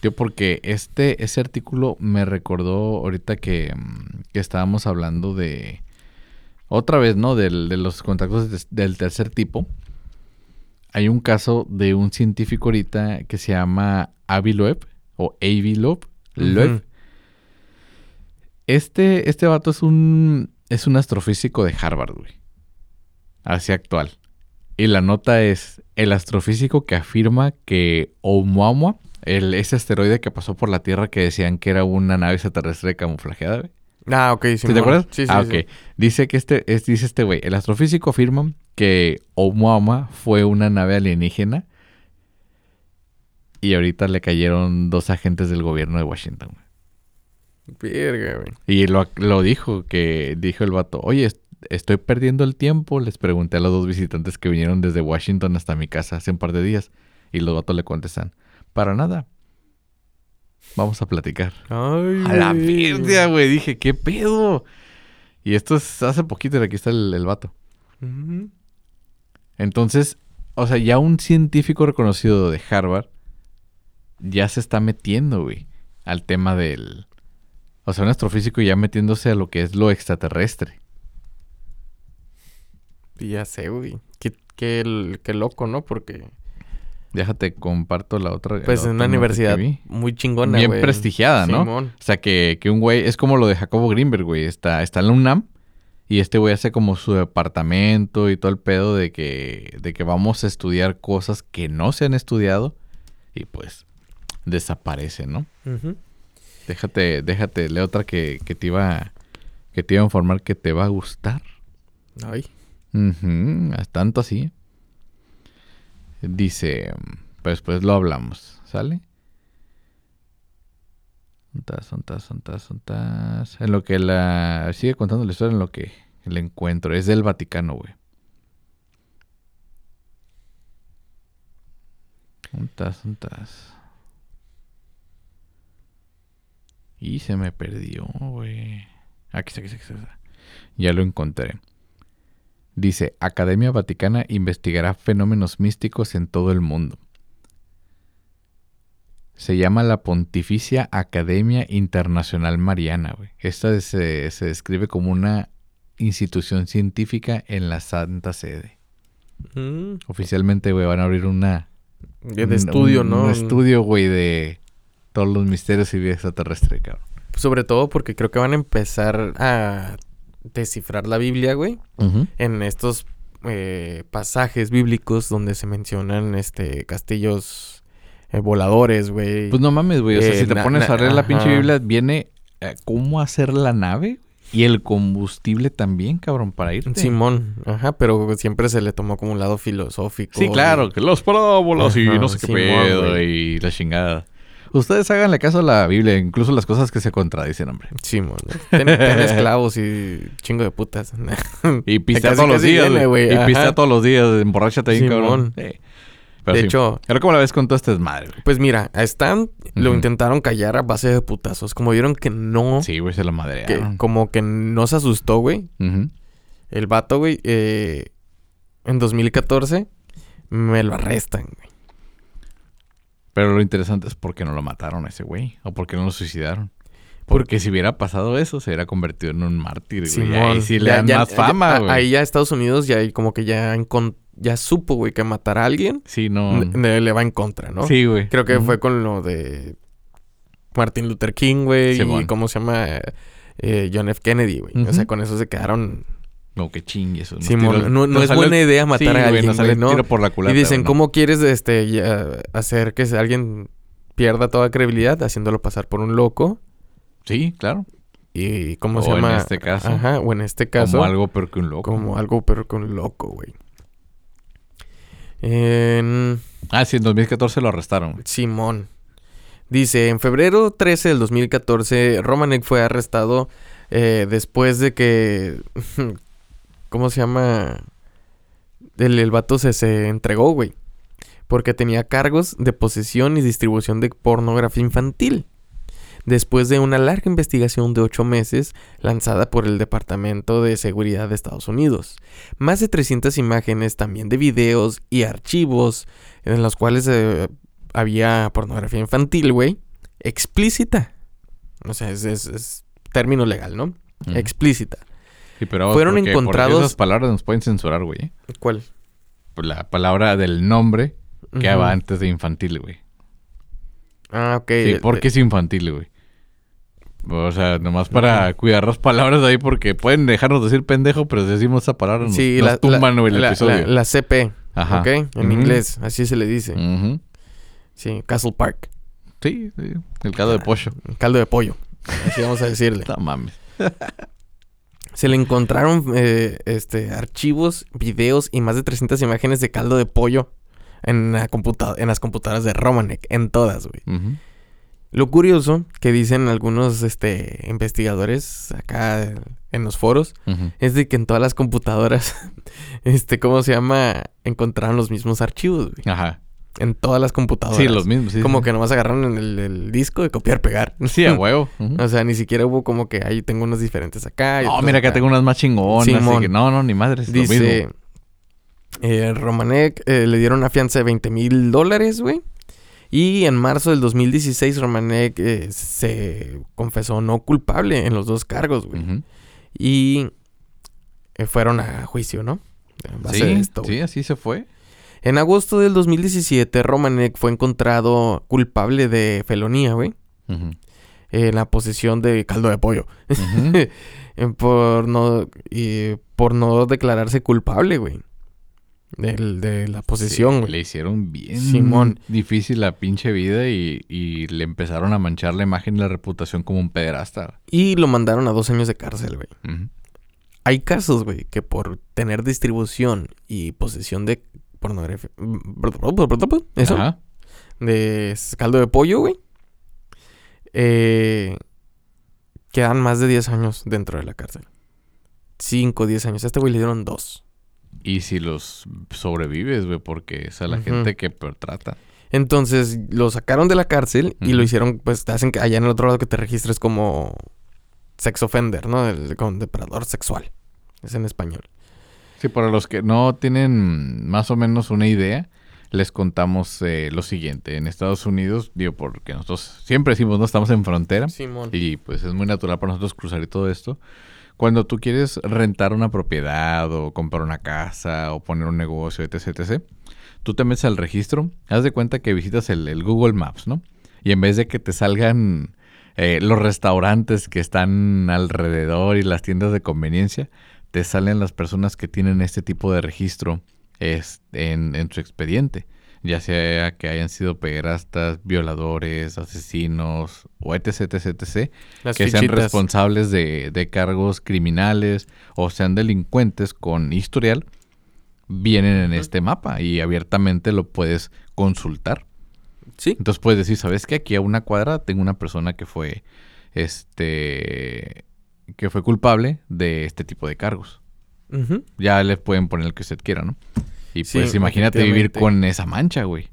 Speaker 1: Tío, porque este, ese artículo me recordó ahorita que, mm, que estábamos hablando de, otra vez, ¿no? de los contactos del tercer tipo hay un caso de un científico ahorita que se llama Avi Loeb o Avi Loeb. Este, este vato es un, es un astrofísico de Harvard, güey. Así actual. Y la nota es el astrofísico que afirma que Oumuamua, el, ese asteroide que pasó por la Tierra que decían que era una nave extraterrestre camuflajeada, güey.
Speaker 2: Ah, ok.
Speaker 1: Sí, ¿Te acuerdas? Sí, sí. Ah, ok. Dice que este, es, dice este güey, el astrofísico afirma que Oumuamua fue una nave alienígena y ahorita le cayeron dos agentes del gobierno de Washington.
Speaker 2: Verga, güey.
Speaker 1: Y lo, lo, dijo, que dijo el vato, oye, estoy perdiendo el tiempo. Les pregunté a los dos visitantes que vinieron desde Washington hasta mi casa hace un par de días. Y los vatos le contestan, para nada. Vamos a platicar.
Speaker 2: Ay,
Speaker 1: a la mierda, güey. Dije, ¿qué pedo? Y esto es hace poquito y aquí está el, vato. Entonces, o sea, ya un científico reconocido de Harvard ya se está metiendo, güey, al tema del... O sea, un astrofísico ya metiéndose a lo que es lo extraterrestre.
Speaker 2: Ya sé, güey. Qué, qué, loco, ¿no? Porque...
Speaker 1: Déjate, comparto la otra.
Speaker 2: Pues en una universidad muy chingona,
Speaker 1: Bien prestigiada, ¿no? O sea, que, que, un güey... Es como lo de Jacobo Greenberg, güey. Está, está en la UNAM y este güey hace como su departamento y todo el pedo de que, de que vamos a estudiar cosas que no se han estudiado y pues desaparece, ¿no? Déjate, déjate, lee otra que, que, te iba, que te iba a informar que te va a gustar.
Speaker 2: Ay.
Speaker 1: Es tanto así. Dice, pues después lo hablamos, ¿sale? En lo que la... Sigue contando la historia en lo que el encuentro. Es del Vaticano, güey. Sontas, sontas. Y se me perdió, güey. Aquí está, aquí está, aquí está. Ya lo encontré. Dice, Academia Vaticana investigará fenómenos místicos en todo el mundo se llama la Pontificia Academia Internacional Mariana, güey. Esta se, describe como una institución científica en la Santa Sede. Mm. Oficialmente, güey, van a abrir una...
Speaker 2: De estudio, ¿no?
Speaker 1: Un estudio, güey, de todos los misterios y vida extraterrestre, cabrón.
Speaker 2: Sobre todo porque creo que van a empezar a descifrar la Biblia, güey. En estos eh, pasajes bíblicos donde se mencionan este castillos eh, voladores, güey.
Speaker 1: Pues no mames, güey. O sea, si te eh, pones a leer la pinche Biblia, viene cómo hacer la nave y el combustible también, cabrón, para ir.
Speaker 2: Simón, ajá, pero siempre se le tomó como un lado filosófico.
Speaker 1: Sí, claro, que los parábolas y no sé qué pedo y la chingada. Ustedes háganle caso a la Biblia, incluso las cosas que se contradicen, hombre.
Speaker 2: Simón, ten, ten esclavos y chingo de putas.
Speaker 1: y pista todos los días, güey. Y pista todos los días, emborráchate ahí, cabrón. Sí
Speaker 2: de hecho...
Speaker 1: Pero como la ves con toda esta desmadre, güey.
Speaker 2: Pues mira, a Stan lo intentaron callar a base de putazos. Como vieron que no...
Speaker 1: Sí, güey, se lo madrearon.
Speaker 2: como que no se asustó, güey. El vato, güey, eh, en 2014 me lo arrestan, güey.
Speaker 1: Pero lo interesante es por qué no lo mataron a ese güey. O por qué no lo suicidaron. Porque si hubiera pasado eso, se hubiera convertido en un mártir, güey. ahí sí le dan más fama, güey.
Speaker 2: Ahí ya Estados Unidos ya como que ya ya supo, güey, que matar a alguien
Speaker 1: sí, no.
Speaker 2: le, va en contra, ¿no?
Speaker 1: Sí, güey.
Speaker 2: Creo que fue con lo de Martin Luther King, güey. Y cómo se llama eh, John F. Kennedy, güey. O sea, con eso se quedaron.
Speaker 1: No, que chingue eso.
Speaker 2: no, no es
Speaker 1: salió-
Speaker 2: buena idea matar
Speaker 1: Sí,
Speaker 2: a alguien, güey, ¿no?
Speaker 1: tiro por la culata,
Speaker 2: y dicen. ¿cómo quieres este, ya hacer que alguien pierda toda credibilidad haciéndolo pasar por un loco?
Speaker 1: Sí, claro.
Speaker 2: Y cómo
Speaker 1: O
Speaker 2: se
Speaker 1: en
Speaker 2: llama.
Speaker 1: este caso.
Speaker 2: Ajá, o en este caso.
Speaker 1: Como algo peor que un loco.
Speaker 2: Como algo, pero con loco, güey. En
Speaker 1: Ah, sí, en 2014 lo arrestaron.
Speaker 2: Simón. Dice, en febrero 13 del 2014, Romanek fue arrestado eh, después de que... ¿Cómo se llama? El, el vato se, se entregó, güey. Porque tenía cargos de posesión y distribución de pornografía infantil. Después de una larga investigación de ocho meses lanzada por el Departamento de Seguridad de Estados Unidos. Más de 300 imágenes también de videos y archivos en los cuales eh, había pornografía infantil, güey. Explícita. O sea, es, es- es término legal, ¿no? Explícita.
Speaker 1: Sí, pero aguas,
Speaker 2: fueron
Speaker 1: porque- porque
Speaker 2: encontrados-
Speaker 1: esas palabras nos pueden censurar, güey. ¿eh?
Speaker 2: ¿Cuál?
Speaker 1: Por la palabra del nombre que
Speaker 2: Ujú.
Speaker 1: va antes de infantil, güey.
Speaker 2: Ah, ok.
Speaker 1: Sí,
Speaker 2: Eh,
Speaker 1: porque es infantil, güey. O sea, nomás para cuidar las palabras ahí porque pueden dejarnos decir pendejo, pero si decimos esa palabra nos,
Speaker 2: Sí,
Speaker 1: nos
Speaker 2: la,
Speaker 1: tumban
Speaker 2: la-
Speaker 1: el
Speaker 2: la-
Speaker 1: episodio.
Speaker 2: la- CP,
Speaker 1: Ajá.
Speaker 2: ¿ok? En inglés, así se le dice. Sí, Castle Park.
Speaker 1: Sí, sí, el caldo de pollo.
Speaker 2: Caldo de pollo. Así vamos a decirle.
Speaker 1: No mames.
Speaker 2: Se le encontraron eh, este, archivos, videos y más de 300 imágenes de caldo de pollo en, la computa- en las computadoras de Romanek, en todas, güey. Lo curioso que dicen algunos este, investigadores acá en los foros es de que en todas las computadoras, este, ¿cómo se llama? Encontraron los mismos archivos, güey.
Speaker 1: Ajá.
Speaker 2: En todas las computadoras.
Speaker 1: Sí, los mismos. sí,
Speaker 2: Como
Speaker 1: sí.
Speaker 2: que nomás agarraron el, el disco de copiar, pegar.
Speaker 1: Sí, a huevo.
Speaker 2: O sea, ni siquiera hubo como que ahí tengo unos diferentes acá.
Speaker 1: No,
Speaker 2: otros
Speaker 1: mira que
Speaker 2: acá.
Speaker 1: tengo unas más chingonas. así que no, no, ni madre. Es lo
Speaker 2: Dice,
Speaker 1: mismo.
Speaker 2: eh, Romanek eh, le dieron una fianza de 20 mil dólares, güey. Y en marzo del 2016 Romanek eh, se confesó no culpable en los dos cargos, güey. Y fueron a juicio, ¿no?
Speaker 1: Sí,
Speaker 2: esto,
Speaker 1: sí, así se fue.
Speaker 2: En agosto del 2017 Romanek fue encontrado culpable de felonía, güey. En la posesión de caldo de pollo. Por no y por no declararse culpable, güey. Del- de la posesión, güey.
Speaker 1: le hicieron bien
Speaker 2: Simón.
Speaker 1: difícil la pinche vida y, y le empezaron a manchar la imagen y la reputación como un pederasta.
Speaker 2: Y lo mandaron a dos años de cárcel, güey. Hay casos, güey, que por tener distribución y posesión de pornografía. Eso.
Speaker 1: Ajá.
Speaker 2: De caldo de pollo, güey. Eh, quedan más de 10 años dentro de la cárcel. 5, 10 años. A este güey le dieron dos.
Speaker 1: Y si los sobrevives, güey, porque es la
Speaker 2: Ujú.
Speaker 1: gente que trata.
Speaker 2: Entonces lo sacaron de la cárcel y lo hicieron, pues te hacen que allá en el otro lado que te registres como sex offender, ¿no? El, depredador sexual. Es en español.
Speaker 1: Sí, para los que no tienen más o menos una idea, les contamos eh, lo siguiente. En Estados Unidos, digo, porque nosotros siempre decimos no estamos en frontera.
Speaker 2: Simón.
Speaker 1: Y pues es muy natural para nosotros cruzar y todo esto. Cuando tú quieres rentar una propiedad o comprar una casa o poner un negocio, etc, etc, tú te metes al registro, haz de cuenta que visitas el, el Google Maps, ¿no? Y en vez de que te salgan eh, los restaurantes que están alrededor y las tiendas de conveniencia, te salen las personas que tienen este tipo de registro es, en, en su expediente. Ya sea que hayan sido pederastas, violadores, asesinos o etc, etc, etc
Speaker 2: Las
Speaker 1: que sean responsables de, de cargos criminales o sean delincuentes con historial, vienen en este mapa y abiertamente lo puedes consultar.
Speaker 2: Sí.
Speaker 1: Entonces puedes decir, ¿sabes qué? Aquí a una cuadra tengo una persona que fue, este, que fue culpable de este tipo de cargos. Ya le pueden poner el que usted quiera, ¿no? Y
Speaker 2: Sí,
Speaker 1: pues imagínate vivir con esa mancha, güey.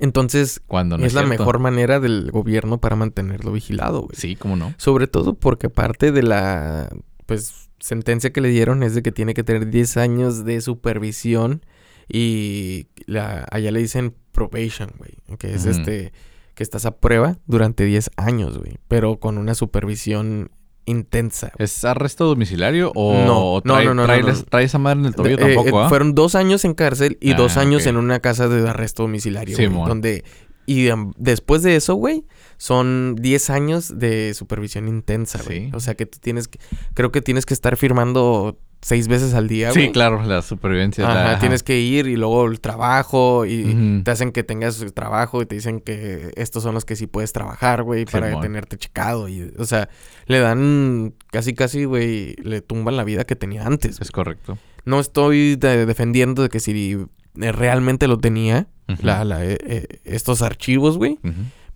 Speaker 2: Entonces,
Speaker 1: Cuando no
Speaker 2: es la mejor manera del gobierno para mantenerlo vigilado, güey.
Speaker 1: Sí, ¿cómo no?
Speaker 2: Sobre todo porque parte de la pues sentencia que le dieron es de que tiene que tener 10 años de supervisión y la, allá le dicen probation, güey, que es este que estás a prueba durante 10 años, güey, pero con una supervisión intensa.
Speaker 1: ¿Es arresto domiciliario o
Speaker 2: No, no,
Speaker 1: trae,
Speaker 2: no, no,
Speaker 1: trae,
Speaker 2: no,
Speaker 1: trae esa madre en el tobillo
Speaker 2: Eh,
Speaker 1: tampoco,
Speaker 2: eh? Fueron dos años en cárcel y
Speaker 1: Ah,
Speaker 2: dos años en una casa de arresto domiciliario, güey,
Speaker 1: Simón.
Speaker 2: donde Y um, después de eso, güey, son 10 años de supervisión intensa, güey.
Speaker 1: Sí.
Speaker 2: O sea que tú tienes que, creo que tienes que estar firmando seis veces al día, güey.
Speaker 1: Sí, claro, la supervivencia.
Speaker 2: Ajá,
Speaker 1: la- ajá.
Speaker 2: tienes que ir y luego el trabajo y te hacen que tengas el trabajo y te dicen que estos son los que sí puedes trabajar, güey, para tenerte checado y, o sea, le dan casi casi, güey, le tumban la vida que tenía antes.
Speaker 1: Es correcto.
Speaker 2: No estoy de- defendiendo de que si eh, realmente lo tenía, la, la, eh, eh, estos archivos, güey,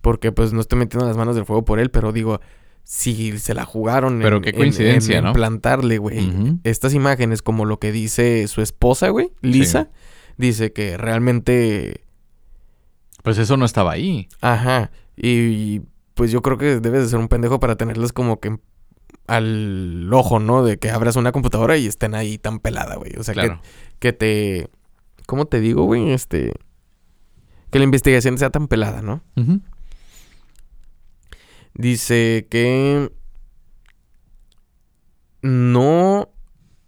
Speaker 2: porque pues no estoy metiendo las manos del fuego por él, pero digo, si se la jugaron
Speaker 1: Pero
Speaker 2: en-
Speaker 1: qué
Speaker 2: en-
Speaker 1: coincidencia,
Speaker 2: en,
Speaker 1: ¿no?
Speaker 2: plantarle, güey, estas imágenes como lo que dice su esposa, güey, Lisa, dice que realmente,
Speaker 1: Pues eso no estaba ahí.
Speaker 2: ajá, y, pues yo creo que debes de ser un pendejo para tenerlas como que al ojo, ¿no? De que abras una computadora y estén ahí tan pelada, güey. O sea, que,
Speaker 1: Claro.
Speaker 2: que te, ¿cómo te digo, güey? Este, que la investigación sea tan pelada, ¿no?
Speaker 1: Ujú.
Speaker 2: Dice que no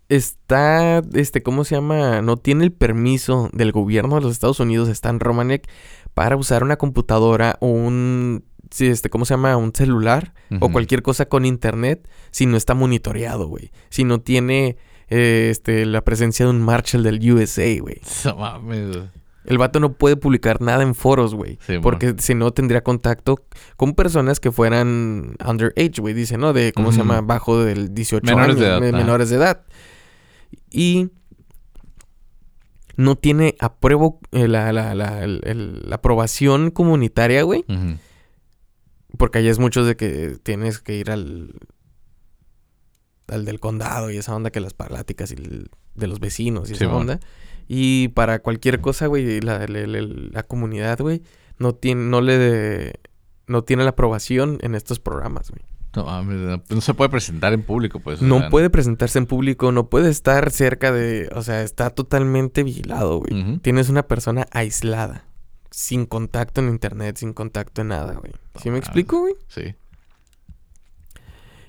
Speaker 2: está, este, ¿cómo se llama? No tiene el permiso del gobierno de los Estados Unidos, Stan Romanek, para usar una computadora o un, sí, este, ¿cómo se llama? Un celular o cualquier cosa con internet si no está monitoreado, güey. Si no tiene, eh, este, la presencia de un Marshall del USA, güey.
Speaker 1: No mames.
Speaker 2: El vato no puede publicar nada en foros, güey.
Speaker 1: Sí,
Speaker 2: porque si no tendría contacto con personas que fueran underage, güey. Dice, ¿no? De, ¿cómo se llama? Bajo del 18
Speaker 1: Menores
Speaker 2: años.
Speaker 1: de edad,
Speaker 2: menores de edad. Y no tiene apruebo, eh, la, la, la, la aprobación comunitaria, güey. Porque allá es mucho de que tienes que ir al... Al del condado y esa onda que las pláticas y el- de los vecinos y esa onda. Y para cualquier cosa, güey, la, la- la- la comunidad, güey, no tiene, no le de- no tiene la aprobación en estos programas, güey.
Speaker 1: No mames. No, no se puede presentar en público, pues. o
Speaker 2: No
Speaker 1: sea,
Speaker 2: puede presentarse en público, no puede estar cerca de, o sea, está totalmente vigilado, güey. Tienes una persona aislada, sin contacto en internet, sin contacto en nada, güey. ¿Sí me explico, güey?
Speaker 1: Sí.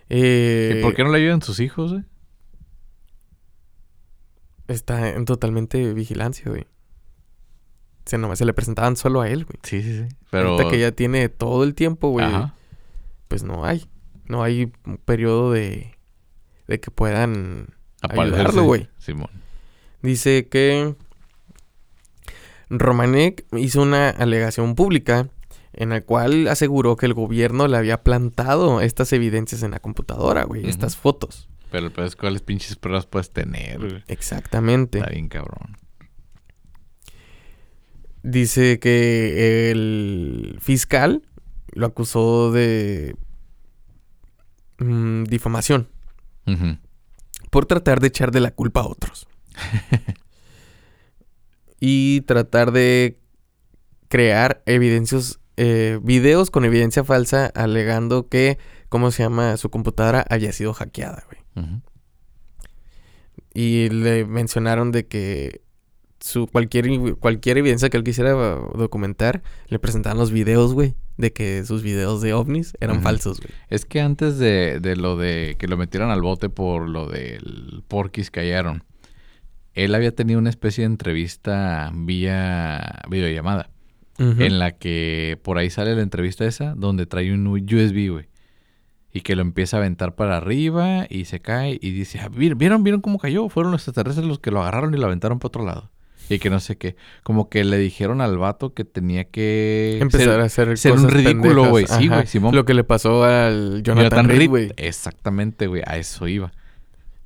Speaker 2: Eh,
Speaker 1: ¿Y por qué no le ayudan sus hijos, güey?
Speaker 2: Está en totalmente vigilancia, güey. Se, nomás se le presentaban solo a él, güey.
Speaker 1: Sí, sí, sí. Pero.
Speaker 2: Ahorita que ya tiene todo el tiempo, güey.
Speaker 1: Ajá.
Speaker 2: Pues no hay. No hay un periodo de, de que puedan
Speaker 1: Aparecerse.
Speaker 2: ayudarlo, güey.
Speaker 1: Simón.
Speaker 2: Dice que Romanek hizo una alegación pública en la cual aseguró que el gobierno le había plantado estas evidencias en la computadora, güey. Estas fotos.
Speaker 1: Pero el peor es cuáles pinches pruebas puedes tener.
Speaker 2: Exactamente.
Speaker 1: Está bien cabrón.
Speaker 2: Dice que el fiscal lo acusó de mm, difamación por tratar de echar de la culpa a otros. y tratar de crear evidencias, eh, videos con evidencia falsa alegando que, ¿cómo se llama? Su computadora había sido hackeada, güey. Y le mencionaron de que su cualquier, cualquier evidencia que él quisiera uh, documentar, le presentaban los videos, güey, de que sus videos de ovnis eran falsos, güey.
Speaker 1: Es que antes de, de lo de que lo metieran al bote por lo del porquis que hallaron, él había tenido una especie de entrevista vía videollamada,
Speaker 2: Ujú.
Speaker 1: en la que por ahí sale la entrevista esa, donde trae un USB, güey. Y que lo empieza a aventar para arriba y se cae y dice, "Ah, ¿vieron, vieron, cómo cayó? Fueron los extraterrestres los que lo agarraron y lo aventaron para otro lado. Y que no sé qué. Como que le dijeron al vato que tenía que...
Speaker 2: Empezar
Speaker 1: ser-
Speaker 2: a hacer
Speaker 1: ser un ridículo, güey. Sí, güey, Simón.
Speaker 2: Lo que le pasó al Jonathan, Reed, güey.
Speaker 1: Exactamente, güey. A eso iba.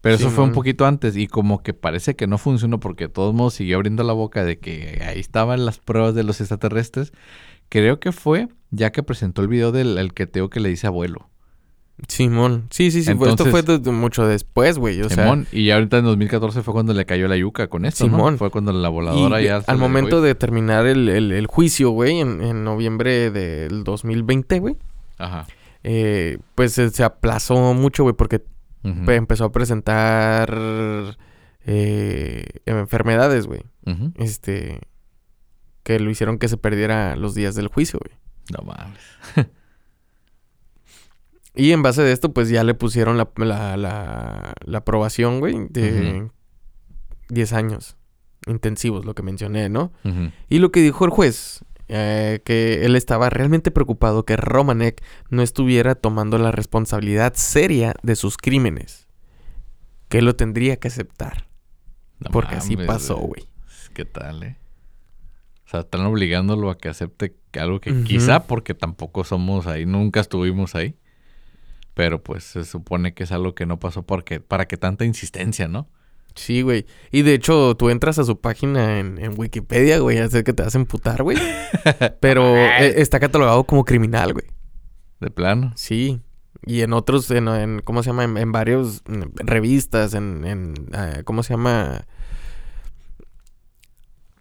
Speaker 1: Pero eso fue un poquito antes y como que parece que no funcionó porque de todos modos siguió abriendo la boca de que ahí estaban las pruebas de los extraterrestres. Creo que fue ya que presentó el video del el que Teo que le dice abuelo.
Speaker 2: Simón. Sí, sí, sí. fue- esto
Speaker 1: Entonces-
Speaker 2: fue de- de mucho después, güey. O sea,
Speaker 1: Simón. Y ya ahorita en 2014 fue cuando le cayó la yuca con esto, ¿no?
Speaker 2: Simón.
Speaker 1: Fue cuando la voladora
Speaker 2: y
Speaker 1: ya...
Speaker 2: al momento
Speaker 1: fue.
Speaker 2: de terminar el, el- el juicio, güey, en, en noviembre del 2020, güey,
Speaker 1: Ajá.
Speaker 2: eh, pues se, se aplazó mucho, güey, porque empezó a presentar eh, enfermedades, güey. Este, que lo hicieron que se perdiera los días del juicio, güey.
Speaker 1: No mames.
Speaker 2: Y en base de esto, pues ya le pusieron la, la, la, la aprobación, güey, de 10 años intensivos, lo que mencioné, ¿no? Y lo que dijo el juez eh, que él estaba realmente preocupado que Romanek no estuviera tomando la responsabilidad seria de sus crímenes. Que lo tendría que aceptar.
Speaker 1: No
Speaker 2: porque así pasó, güey.
Speaker 1: ¿Qué tal, eh? O sea, están obligándolo a que acepte algo que quizá porque tampoco somos ahí, nunca estuvimos ahí. Pero pues se supone que es algo que no pasó porque, para que tanta insistencia, ¿no?
Speaker 2: Sí, güey. Y de hecho, tú entras a su página en, en Wikipedia, güey, a que te vas a emputar, güey. Pero eh, está catalogado como criminal, güey.
Speaker 1: De plano.
Speaker 2: Sí. Y en otros, en, en- ¿cómo se llama? En, en varios mm, revistas, en, en eh, ¿cómo se llama?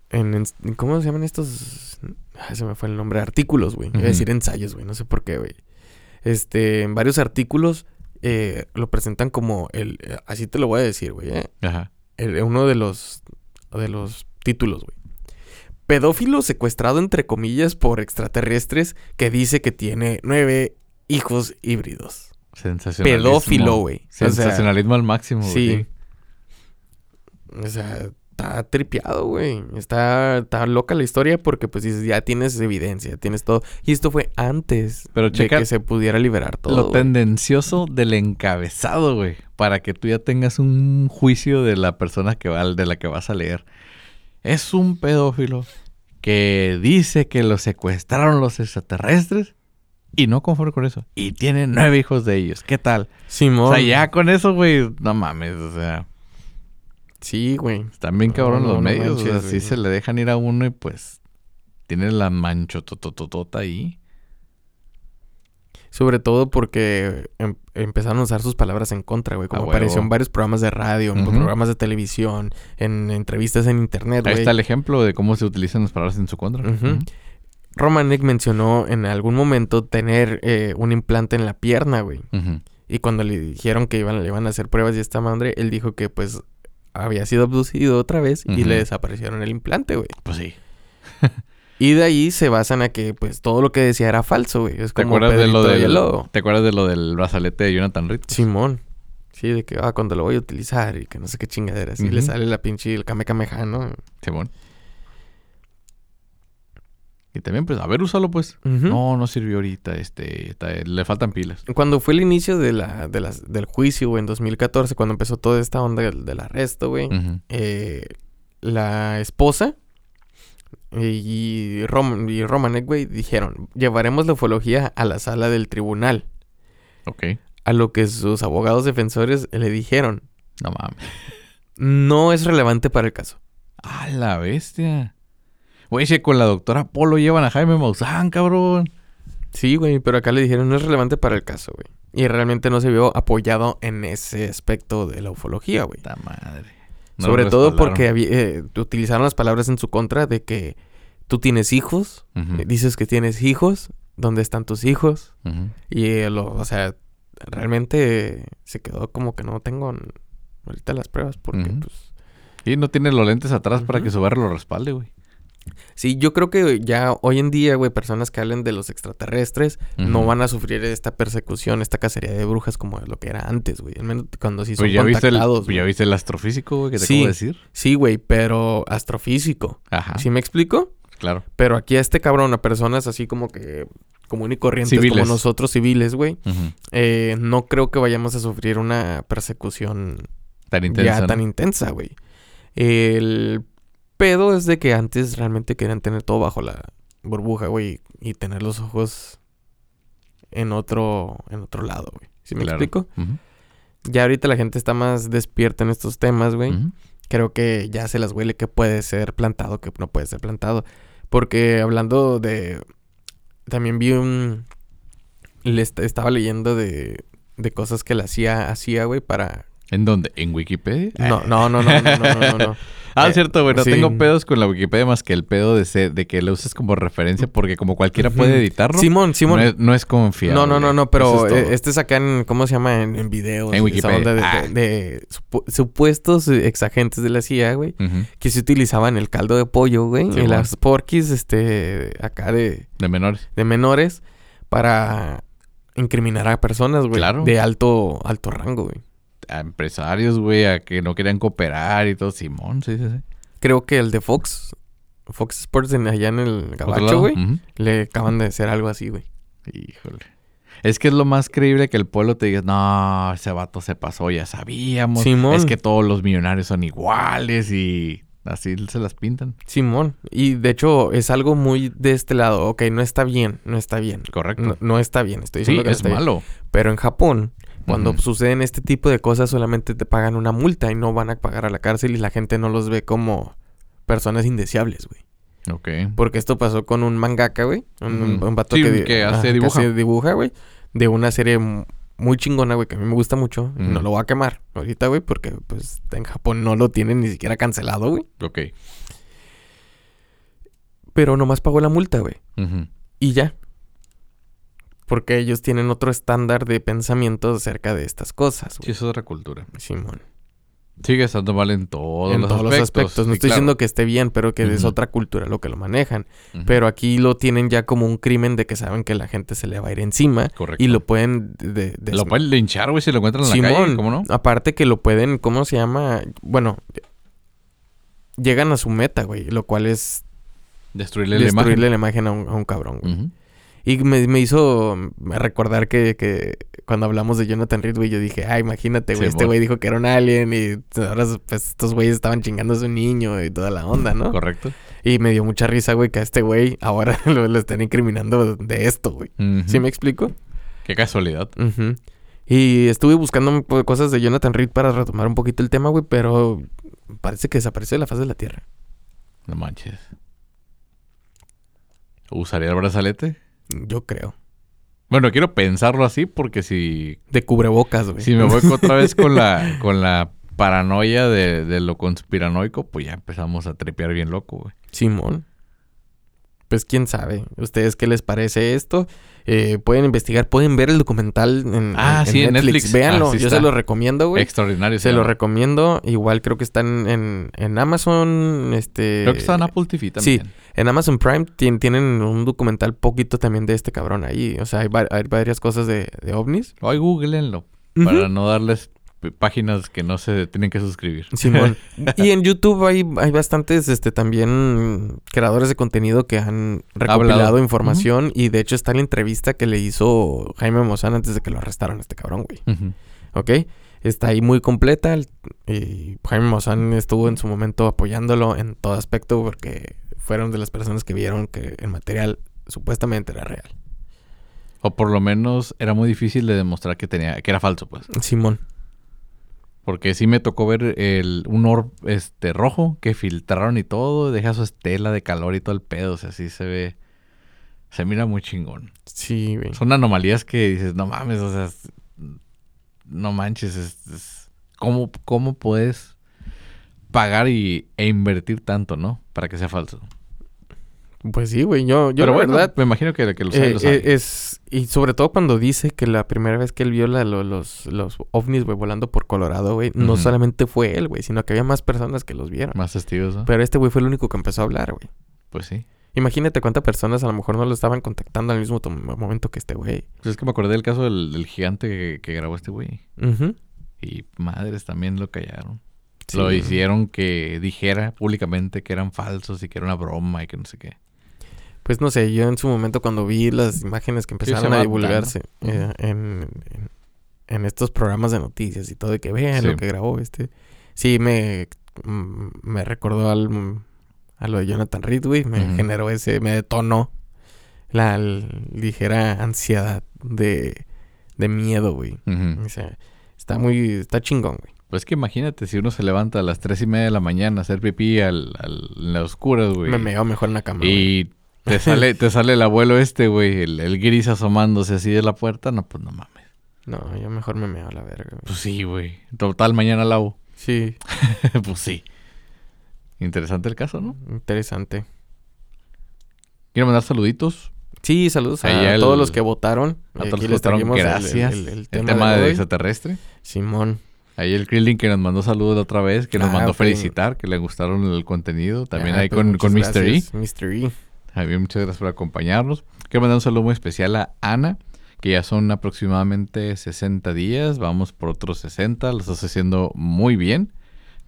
Speaker 2: En, en- ¿cómo se llaman estos? Ay, se me fue el nombre. Artículos, güey. Iba a decir ensayos, güey. No sé por qué, güey. Este, en varios artículos eh, lo presentan como el, eh, así te lo voy a decir, güey, eh,
Speaker 1: Ajá.
Speaker 2: el- uno de los, de los títulos, güey. Pedófilo secuestrado, entre comillas, por extraterrestres que dice que tiene nueve hijos híbridos.
Speaker 1: Sensacionalismo.
Speaker 2: Pedófilo, güey. O sea,
Speaker 1: Sensacionalismo al máximo, güey.
Speaker 2: Sí. O sea, está tripeado, güey. Está, está loca la historia porque, pues, ya tienes evidencia, tienes todo. Y esto fue antes
Speaker 1: Pero
Speaker 2: de que se pudiera liberar todo.
Speaker 1: Lo tendencioso del encabezado, güey. Para que tú ya tengas un juicio de la persona que va, de la que vas a leer. Es un pedófilo que dice que lo secuestraron los extraterrestres y no conforme con eso. Y tiene nueve hijos de ellos. ¿Qué tal?
Speaker 2: Simón.
Speaker 1: O sea, ya con eso, güey, no mames, o sea,
Speaker 2: Sí, güey.
Speaker 1: están bien cabrón
Speaker 2: No,
Speaker 1: los
Speaker 2: no
Speaker 1: medios. o sea,
Speaker 2: manches,
Speaker 1: sí se le dejan ir a uno y pues tiene la manchotototota ahí.
Speaker 2: Sobre todo porque em- empezaron a usar sus palabras en contra, güey. Como apareció en varios programas de radio, en programas de televisión, en entrevistas en internet,
Speaker 1: Ahí
Speaker 2: güey.
Speaker 1: está el ejemplo de cómo se utilizan las palabras en su contra.
Speaker 2: Romanek mencionó en algún momento tener eh, un implante en la pierna, güey. Y cuando le dijeron que iban, le iban a hacer pruebas y esta madre, él dijo que pues había sido abducido otra vez y le desaparecieron el implante, güey.
Speaker 1: Pues sí.
Speaker 2: Y de ahí se basan a que pues todo lo que decía era falso, güey. Es
Speaker 1: ¿Te
Speaker 2: como
Speaker 1: acuerdas de lo del
Speaker 2: el lobo.
Speaker 1: ¿Te acuerdas de lo del brazalete de Jonathan Reed?
Speaker 2: Simón. Sí, de que, ah, cuando lo voy a utilizar y que no sé qué chingaderas. Y le sale la pinche, el ¿no?
Speaker 1: Simón. Y también, pues, a ver, úsalo, pues. No, no sirvió ahorita, este, está- le faltan pilas.
Speaker 2: Cuando fue el inicio de la, de las, del juicio, güey, en 2014, cuando empezó toda esta onda del, del arresto, güey, eh, la esposa y, Rom y Romanek, güey, dijeron, llevaremos la ufología a la sala del tribunal.
Speaker 1: Ok.
Speaker 2: A lo que sus abogados defensores le dijeron,
Speaker 1: No mames.
Speaker 2: no es relevante para el caso.
Speaker 1: ¡A la bestia! Güey, si con la doctora Polo llevan a Jaime Maussan, cabrón.
Speaker 2: Sí, güey, pero acá le dijeron, no es relevante para el caso, güey. Y realmente no se vio apoyado en ese aspecto de la ufología, güey.
Speaker 1: ¡Ta madre! No
Speaker 2: Sobre todo porque eh, utilizaron las palabras en su contra de que tú tienes hijos, eh, dices que tienes hijos, ¿dónde están tus hijos? Y, eh, lo, o sea, realmente se quedó como que no tengo ahorita las pruebas porque, pues...
Speaker 1: Y no tiene los lentes atrás para que su barrio lo respalde, güey.
Speaker 2: Sí, yo creo que ya hoy en día, güey, personas que hablen de los extraterrestres no van a sufrir esta persecución, esta cacería de brujas como lo que era antes, güey. Al menos cuando sí son
Speaker 1: ya viste, el,
Speaker 2: contactados,
Speaker 1: pues
Speaker 2: güey.
Speaker 1: ya viste el astrofísico, güey, que te
Speaker 2: Sí.
Speaker 1: acabo de decir.
Speaker 2: Sí, güey, pero astrofísico.
Speaker 1: Ajá,
Speaker 2: ¿Sí me explico?
Speaker 1: claro.
Speaker 2: Pero aquí a este cabrón, a personas así como que común y corrientes
Speaker 1: Civiles.
Speaker 2: como nosotros civiles, güey, eh, no creo que vayamos a sufrir una persecución
Speaker 1: Tan intensa,
Speaker 2: ya
Speaker 1: ¿no?
Speaker 2: tan intensa, güey. El pedo es de que antes realmente querían tener todo bajo la burbuja, güey, y tener los ojos en otro en otro lado, güey. ¿Sí me
Speaker 1: Claro.
Speaker 2: explico? Ya ahorita la gente está más despierta en estos temas, güey. Creo que ya se las huele que puede ser plantado, que no puede ser plantado. Porque hablando de... También vi un... Le est- estaba leyendo de, de cosas que la CIA hacía, güey, para...
Speaker 1: ¿En dónde? ¿En Wikipedia?
Speaker 2: No, no, no, no, no, no, no, no.
Speaker 1: Ah,
Speaker 2: Eh,
Speaker 1: cierto, güey. No
Speaker 2: sí.
Speaker 1: tengo pedos con la Wikipedia más que el pedo de, ser- de que lo uses como referencia porque como cualquiera puede editarlo,
Speaker 2: Simón, Simón.
Speaker 1: no es, no es confiable.
Speaker 2: No, no, no, no, pero
Speaker 1: es
Speaker 2: eh, este es acá en, ¿cómo se llama? En, en videos.
Speaker 1: En
Speaker 2: esa
Speaker 1: Wikipedia.
Speaker 2: onda de, de-
Speaker 1: Ah.
Speaker 2: de supu- supuestos exagentes de la CIA, güey. Que se utilizaban el caldo de pollo, güey.
Speaker 1: Sí,
Speaker 2: y
Speaker 1: bueno.
Speaker 2: las porquis, este, acá de,
Speaker 1: De menores.
Speaker 2: de menores para incriminar a personas, güey.
Speaker 1: Claro.
Speaker 2: De alto, alto rango, güey.
Speaker 1: A empresarios, güey, a que no querían cooperar y todo. Simón, sí, sí, sí.
Speaker 2: Creo que el de Fox Fox Sports en- allá en el
Speaker 1: ¿Otro
Speaker 2: Gabacho, güey. Le acaban de hacer algo así, güey.
Speaker 1: Híjole. Es que es lo más creíble que el pueblo te diga, no, ese vato se pasó, ya sabíamos.
Speaker 2: Simón.
Speaker 1: Es que todos los millonarios son iguales y así se las pintan.
Speaker 2: Simón. Y de hecho es algo muy de este lado. Ok, no está bien, no está bien.
Speaker 1: Correcto.
Speaker 2: No, no está bien, estoy
Speaker 1: sí,
Speaker 2: diciendo que no
Speaker 1: es
Speaker 2: está bien.
Speaker 1: malo.
Speaker 2: Pero en Japón, cuando suceden este tipo de cosas, solamente te pagan una multa y no van a pagar a la cárcel y la gente no los ve como personas indeseables, güey.
Speaker 1: Ok.
Speaker 2: Porque esto pasó con un mangaka, güey. Un, un-
Speaker 1: Ujú.
Speaker 2: un vato
Speaker 1: Sí,
Speaker 2: que,
Speaker 1: hace
Speaker 2: ajá,
Speaker 1: dibuja.
Speaker 2: hace dibuja, güey. De una serie muy chingona, güey, que a mí me gusta mucho. No lo voy a quemar ahorita, güey, porque pues en Japón no lo tienen ni siquiera cancelado, güey.
Speaker 1: Ok.
Speaker 2: Pero nomás pagó la multa, güey. Y ya. Porque ellos tienen otro estándar de pensamiento acerca de estas cosas,
Speaker 1: Sí,
Speaker 2: güey.
Speaker 1: es otra cultura.
Speaker 2: Simón.
Speaker 1: Sigue estando mal en todos
Speaker 2: en
Speaker 1: los
Speaker 2: todos
Speaker 1: aspectos.
Speaker 2: los aspectos. No
Speaker 1: sí,
Speaker 2: estoy
Speaker 1: claro.
Speaker 2: diciendo que esté bien, pero que es otra cultura lo que lo manejan. Pero aquí lo tienen ya como un crimen de que saben que la gente se le va a ir encima.
Speaker 1: Correcto.
Speaker 2: Y lo pueden... De, de-
Speaker 1: Lo pueden linchar, güey, si lo encuentran en la
Speaker 2: Simón,
Speaker 1: calle, ¿cómo no?
Speaker 2: aparte que lo pueden... ¿Cómo se llama? Bueno... Llegan a su meta, güey. Lo cual es
Speaker 1: Destruirle, la
Speaker 2: destruirle
Speaker 1: imagen.
Speaker 2: la imagen a un, a un cabrón, güey. Y me, me hizo recordar que, que cuando hablamos de Jonathan Reed, güey, yo dije, ah, imagínate, güey,
Speaker 1: Sí,
Speaker 2: este güey dijo que era un alien y ahora pues estos güeyes estaban chingando a su niño y toda la onda, ¿no?
Speaker 1: Correcto.
Speaker 2: Y me dio mucha risa, güey, que a este güey ahora lo, lo están incriminando de esto, güey.
Speaker 1: Ujú.
Speaker 2: ¿Sí me explico?
Speaker 1: Qué casualidad.
Speaker 2: Y estuve buscando cosas de Jonathan Reed para retomar un poquito el tema, güey, pero parece que desapareció de la faz de la Tierra.
Speaker 1: No manches. ¿Usaría el brazalete?
Speaker 2: Yo creo.
Speaker 1: Bueno, quiero pensarlo así porque si,
Speaker 2: De cubrebocas, güey.
Speaker 1: si me voy otra vez con la, con la paranoia de, de lo conspiranoico, pues ya empezamos a trepear bien loco, güey.
Speaker 2: Simón. Pues quién sabe. ¿Ustedes qué les parece esto? Eh, pueden investigar, pueden ver el documental en,
Speaker 1: Ah, sí, en Netflix.
Speaker 2: Véanlo,
Speaker 1: Ah, sí
Speaker 2: yo se lo recomiendo, güey.
Speaker 1: Extraordinario.
Speaker 2: Se lo recomiendo. Igual creo que están en, en Amazon. Este.
Speaker 1: Creo que está en Apple TV también.
Speaker 2: En Amazon Prime tien- tienen un documental poquito también de este cabrón ahí. O sea, hay, va- hay varias cosas de, de ovnis.
Speaker 1: Ahí googleenlo. Para no darles páginas que no se tienen que suscribir.
Speaker 2: Simón. y en YouTube hay, hay bastantes este, también creadores de contenido que han recopilado
Speaker 1: Hablado.
Speaker 2: información. Y de hecho está la entrevista que le hizo Jaime Mozán antes de que lo arrestaran a este cabrón, güey.
Speaker 1: Ujú.
Speaker 2: ¿Ok? Está ahí muy completa. Y Jaime Mozán estuvo en su momento apoyándolo en todo aspecto porque fueron de las personas que vieron que el material supuestamente era real.
Speaker 1: O por lo menos era muy difícil de demostrar que tenía, que era falso, pues.
Speaker 2: Simón.
Speaker 1: Porque sí me tocó ver el, un orb este, rojo que filtraron y todo, deja su estela de calor y todo el pedo, o sea, sí se ve, se mira muy chingón.
Speaker 2: Sí, güey.
Speaker 1: Son anomalías que dices, no mames, o sea, no manches, es, es- ¿cómo, ¿cómo puedes pagar y, e invertir tanto, no? Para que sea falso.
Speaker 2: Pues sí, güey. Yo, yo
Speaker 1: Pero
Speaker 2: la
Speaker 1: bueno,
Speaker 2: verdad.
Speaker 1: me imagino que, que lo sabe,
Speaker 2: eh,
Speaker 1: lo sabe.
Speaker 2: eh, es, y sobre todo cuando dice que la primera vez que él vio la- lo- los, los ovnis, güey, volando por Colorado, güey, no solamente fue él, güey, sino que había más personas que los vieron.
Speaker 1: Más testigos, ¿no?
Speaker 2: Pero este güey fue el único que empezó a hablar, güey.
Speaker 1: Pues sí.
Speaker 2: Imagínate cuántas personas a lo mejor no lo estaban contactando al mismo momento que este güey.
Speaker 1: Pues es que me acordé del caso del, del gigante que, que grabó este güey.
Speaker 2: Ujú.
Speaker 1: Y madres también lo callaron.
Speaker 2: Sí.
Speaker 1: Lo hicieron que dijera públicamente que eran falsos y que era una broma y que no sé qué.
Speaker 2: Pues no sé, yo en su momento cuando vi las imágenes que empezaron a divulgarse eh, en, en- en estos programas de noticias y todo, de que vean
Speaker 1: Sí.
Speaker 2: lo que grabó este, sí me, mm, me recordó al, a lo de Jonathan Reed, güey, me generó ese, me detonó la ligera ansiedad de, de miedo, güey. O sea, está muy, está chingón, güey.
Speaker 1: Pues que imagínate si uno se levanta a las tres y media de la mañana a hacer pipí al, al- en las oscuras, güey.
Speaker 2: Me meo mejor en la cama. güey.
Speaker 1: Te sale, te sale el abuelo este, güey, el, el gris asomándose así de la puerta. No, pues no mames.
Speaker 2: No, yo mejor me meo a la verga, güey.
Speaker 1: Pues sí, güey. Total, mañana lavo.
Speaker 2: Sí,
Speaker 1: pues sí. Interesante el caso, ¿no?
Speaker 2: interesante.
Speaker 1: Quiero mandar saluditos
Speaker 2: Sí, saludos a
Speaker 1: el-
Speaker 2: todos los que votaron.
Speaker 1: a todos los que votaron. Gracias.
Speaker 2: El, tema,
Speaker 1: tema,
Speaker 2: de
Speaker 1: extraterrestre.
Speaker 2: Simón.
Speaker 1: Ahí el Krillin que nos mandó saludos otra vez, que nos
Speaker 2: Ah,
Speaker 1: mandó felicitar, que le gustaron el contenido. También
Speaker 2: Ah,
Speaker 1: ahí
Speaker 2: pues
Speaker 1: con, con Mr. E.
Speaker 2: Mr. E.
Speaker 1: Javier, muchas gracias por acompañarnos. Quiero mandar un saludo muy especial a Ana, que ya son aproximadamente 60 días. Vamos por otros 60, lo estás haciendo muy bien.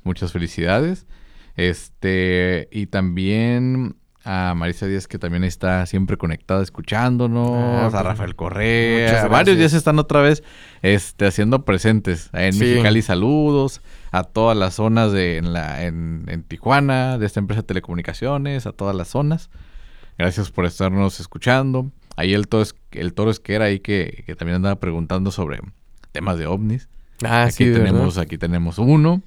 Speaker 1: Muchas felicidades. Este, y también a Marisa Díaz, que también está siempre conectada escuchándonos,
Speaker 2: Ah,
Speaker 1: a
Speaker 2: pues,
Speaker 1: Rafael Correa, varios se están otra vez este, haciendo presentes. En
Speaker 2: Sí.
Speaker 1: Mexicali, saludos a todas las zonas de en, la, en, en Tijuana, de esta empresa de telecomunicaciones, a todas las zonas. Gracias por estarnos escuchando. Ahí el toro, es- el toro Esquera ahí que, que también andaba preguntando sobre temas de ovnis.
Speaker 2: Ah,
Speaker 1: aquí
Speaker 2: sí, ¿verdad?
Speaker 1: tenemos, aquí tenemos uno.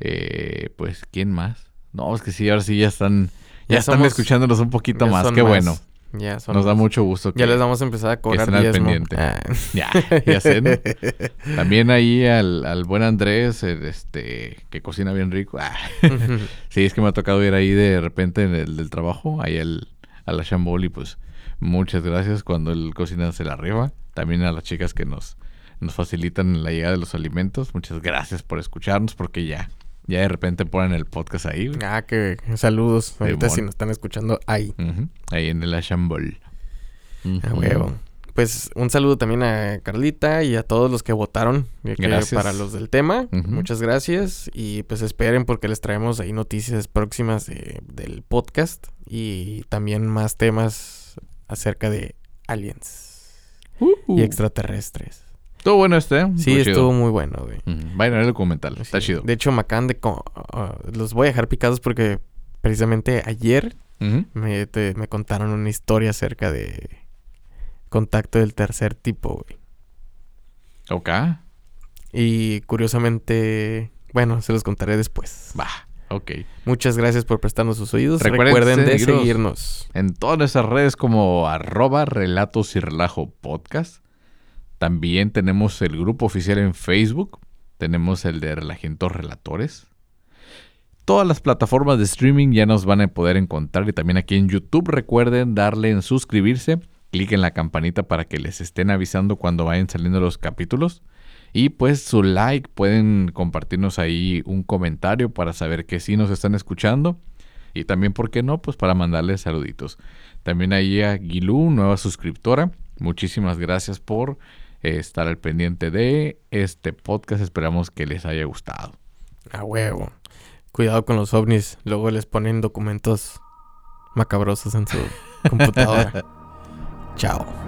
Speaker 1: Eh, pues, ¿quién más? No, es que sí, ahora sí ya están, ya,
Speaker 2: Ya
Speaker 1: están
Speaker 2: somos-
Speaker 1: escuchándonos un poquito
Speaker 2: Ya
Speaker 1: más. Qué bueno.
Speaker 2: Ya son
Speaker 1: Nos da mucho gusto.
Speaker 2: Ya
Speaker 1: que-
Speaker 2: les vamos a empezar a cobrar
Speaker 1: estén al
Speaker 2: diezmo.
Speaker 1: pendiente.
Speaker 2: Ah.
Speaker 1: Ya, ya sé, ¿no? También ahí al, al buen Andrés, el, este, que cocina bien rico. Ah. Sí, es que me ha tocado ir ahí de repente en el del trabajo, ahí al, a la Chambol y pues muchas gracias cuando él cocina se la arriba. También a las chicas que nos, nos facilitan la llegada de los alimentos. Muchas gracias por escucharnos porque ya, ya de repente ponen el podcast ahí. güey.
Speaker 2: ah, que saludos. Ahorita si nos están escuchando ahí.
Speaker 1: Ahí en el Chambol.
Speaker 2: A huevo. Pues un saludo también a Carlita y a todos los que votaron que para los del tema. Muchas gracias. Y pues esperen porque les traemos ahí noticias próximas de- del podcast y también más temas acerca de aliens y extraterrestres.
Speaker 1: Estuvo bueno este, ¿eh?
Speaker 2: Sí,
Speaker 1: Estuvo chido.
Speaker 2: muy bueno, güey.
Speaker 1: Ujú, Vayan a ver el documental, está chido.
Speaker 2: De hecho, me acaban de... ah, los voy a dejar picados porque precisamente ayer me, te- me contaron una historia acerca de contacto del tercer tipo, güey.
Speaker 1: Ok,
Speaker 2: Y curiosamente, bueno, se los contaré después.
Speaker 1: va, ok.
Speaker 2: Muchas gracias por prestarnos sus oídos.
Speaker 1: Recuerden
Speaker 2: Recuerden, de
Speaker 1: seguirnos.
Speaker 2: seguirnos.
Speaker 1: En todas nuestras redes como arroba relatos y relajo podcast. También tenemos el grupo oficial en Facebook. Tenemos el de Relajientos Relatores. Todas las plataformas de streaming ya nos van a poder encontrar y también aquí en YouTube recuerden darle en suscribirse, clic en la campanita para que les estén avisando cuando vayan saliendo los capítulos y pues su like, pueden compartirnos ahí un comentario para saber que sí nos están escuchando y también, ¿por qué no? Pues para mandarles saluditos. También ahí a Gilú, nueva suscriptora. Muchísimas gracias por eh, estar al pendiente de este podcast. Esperamos que les haya gustado.
Speaker 2: A huevo. Cuidado con los ovnis. Luego les ponen documentos macabrosos en su computadora. Chao.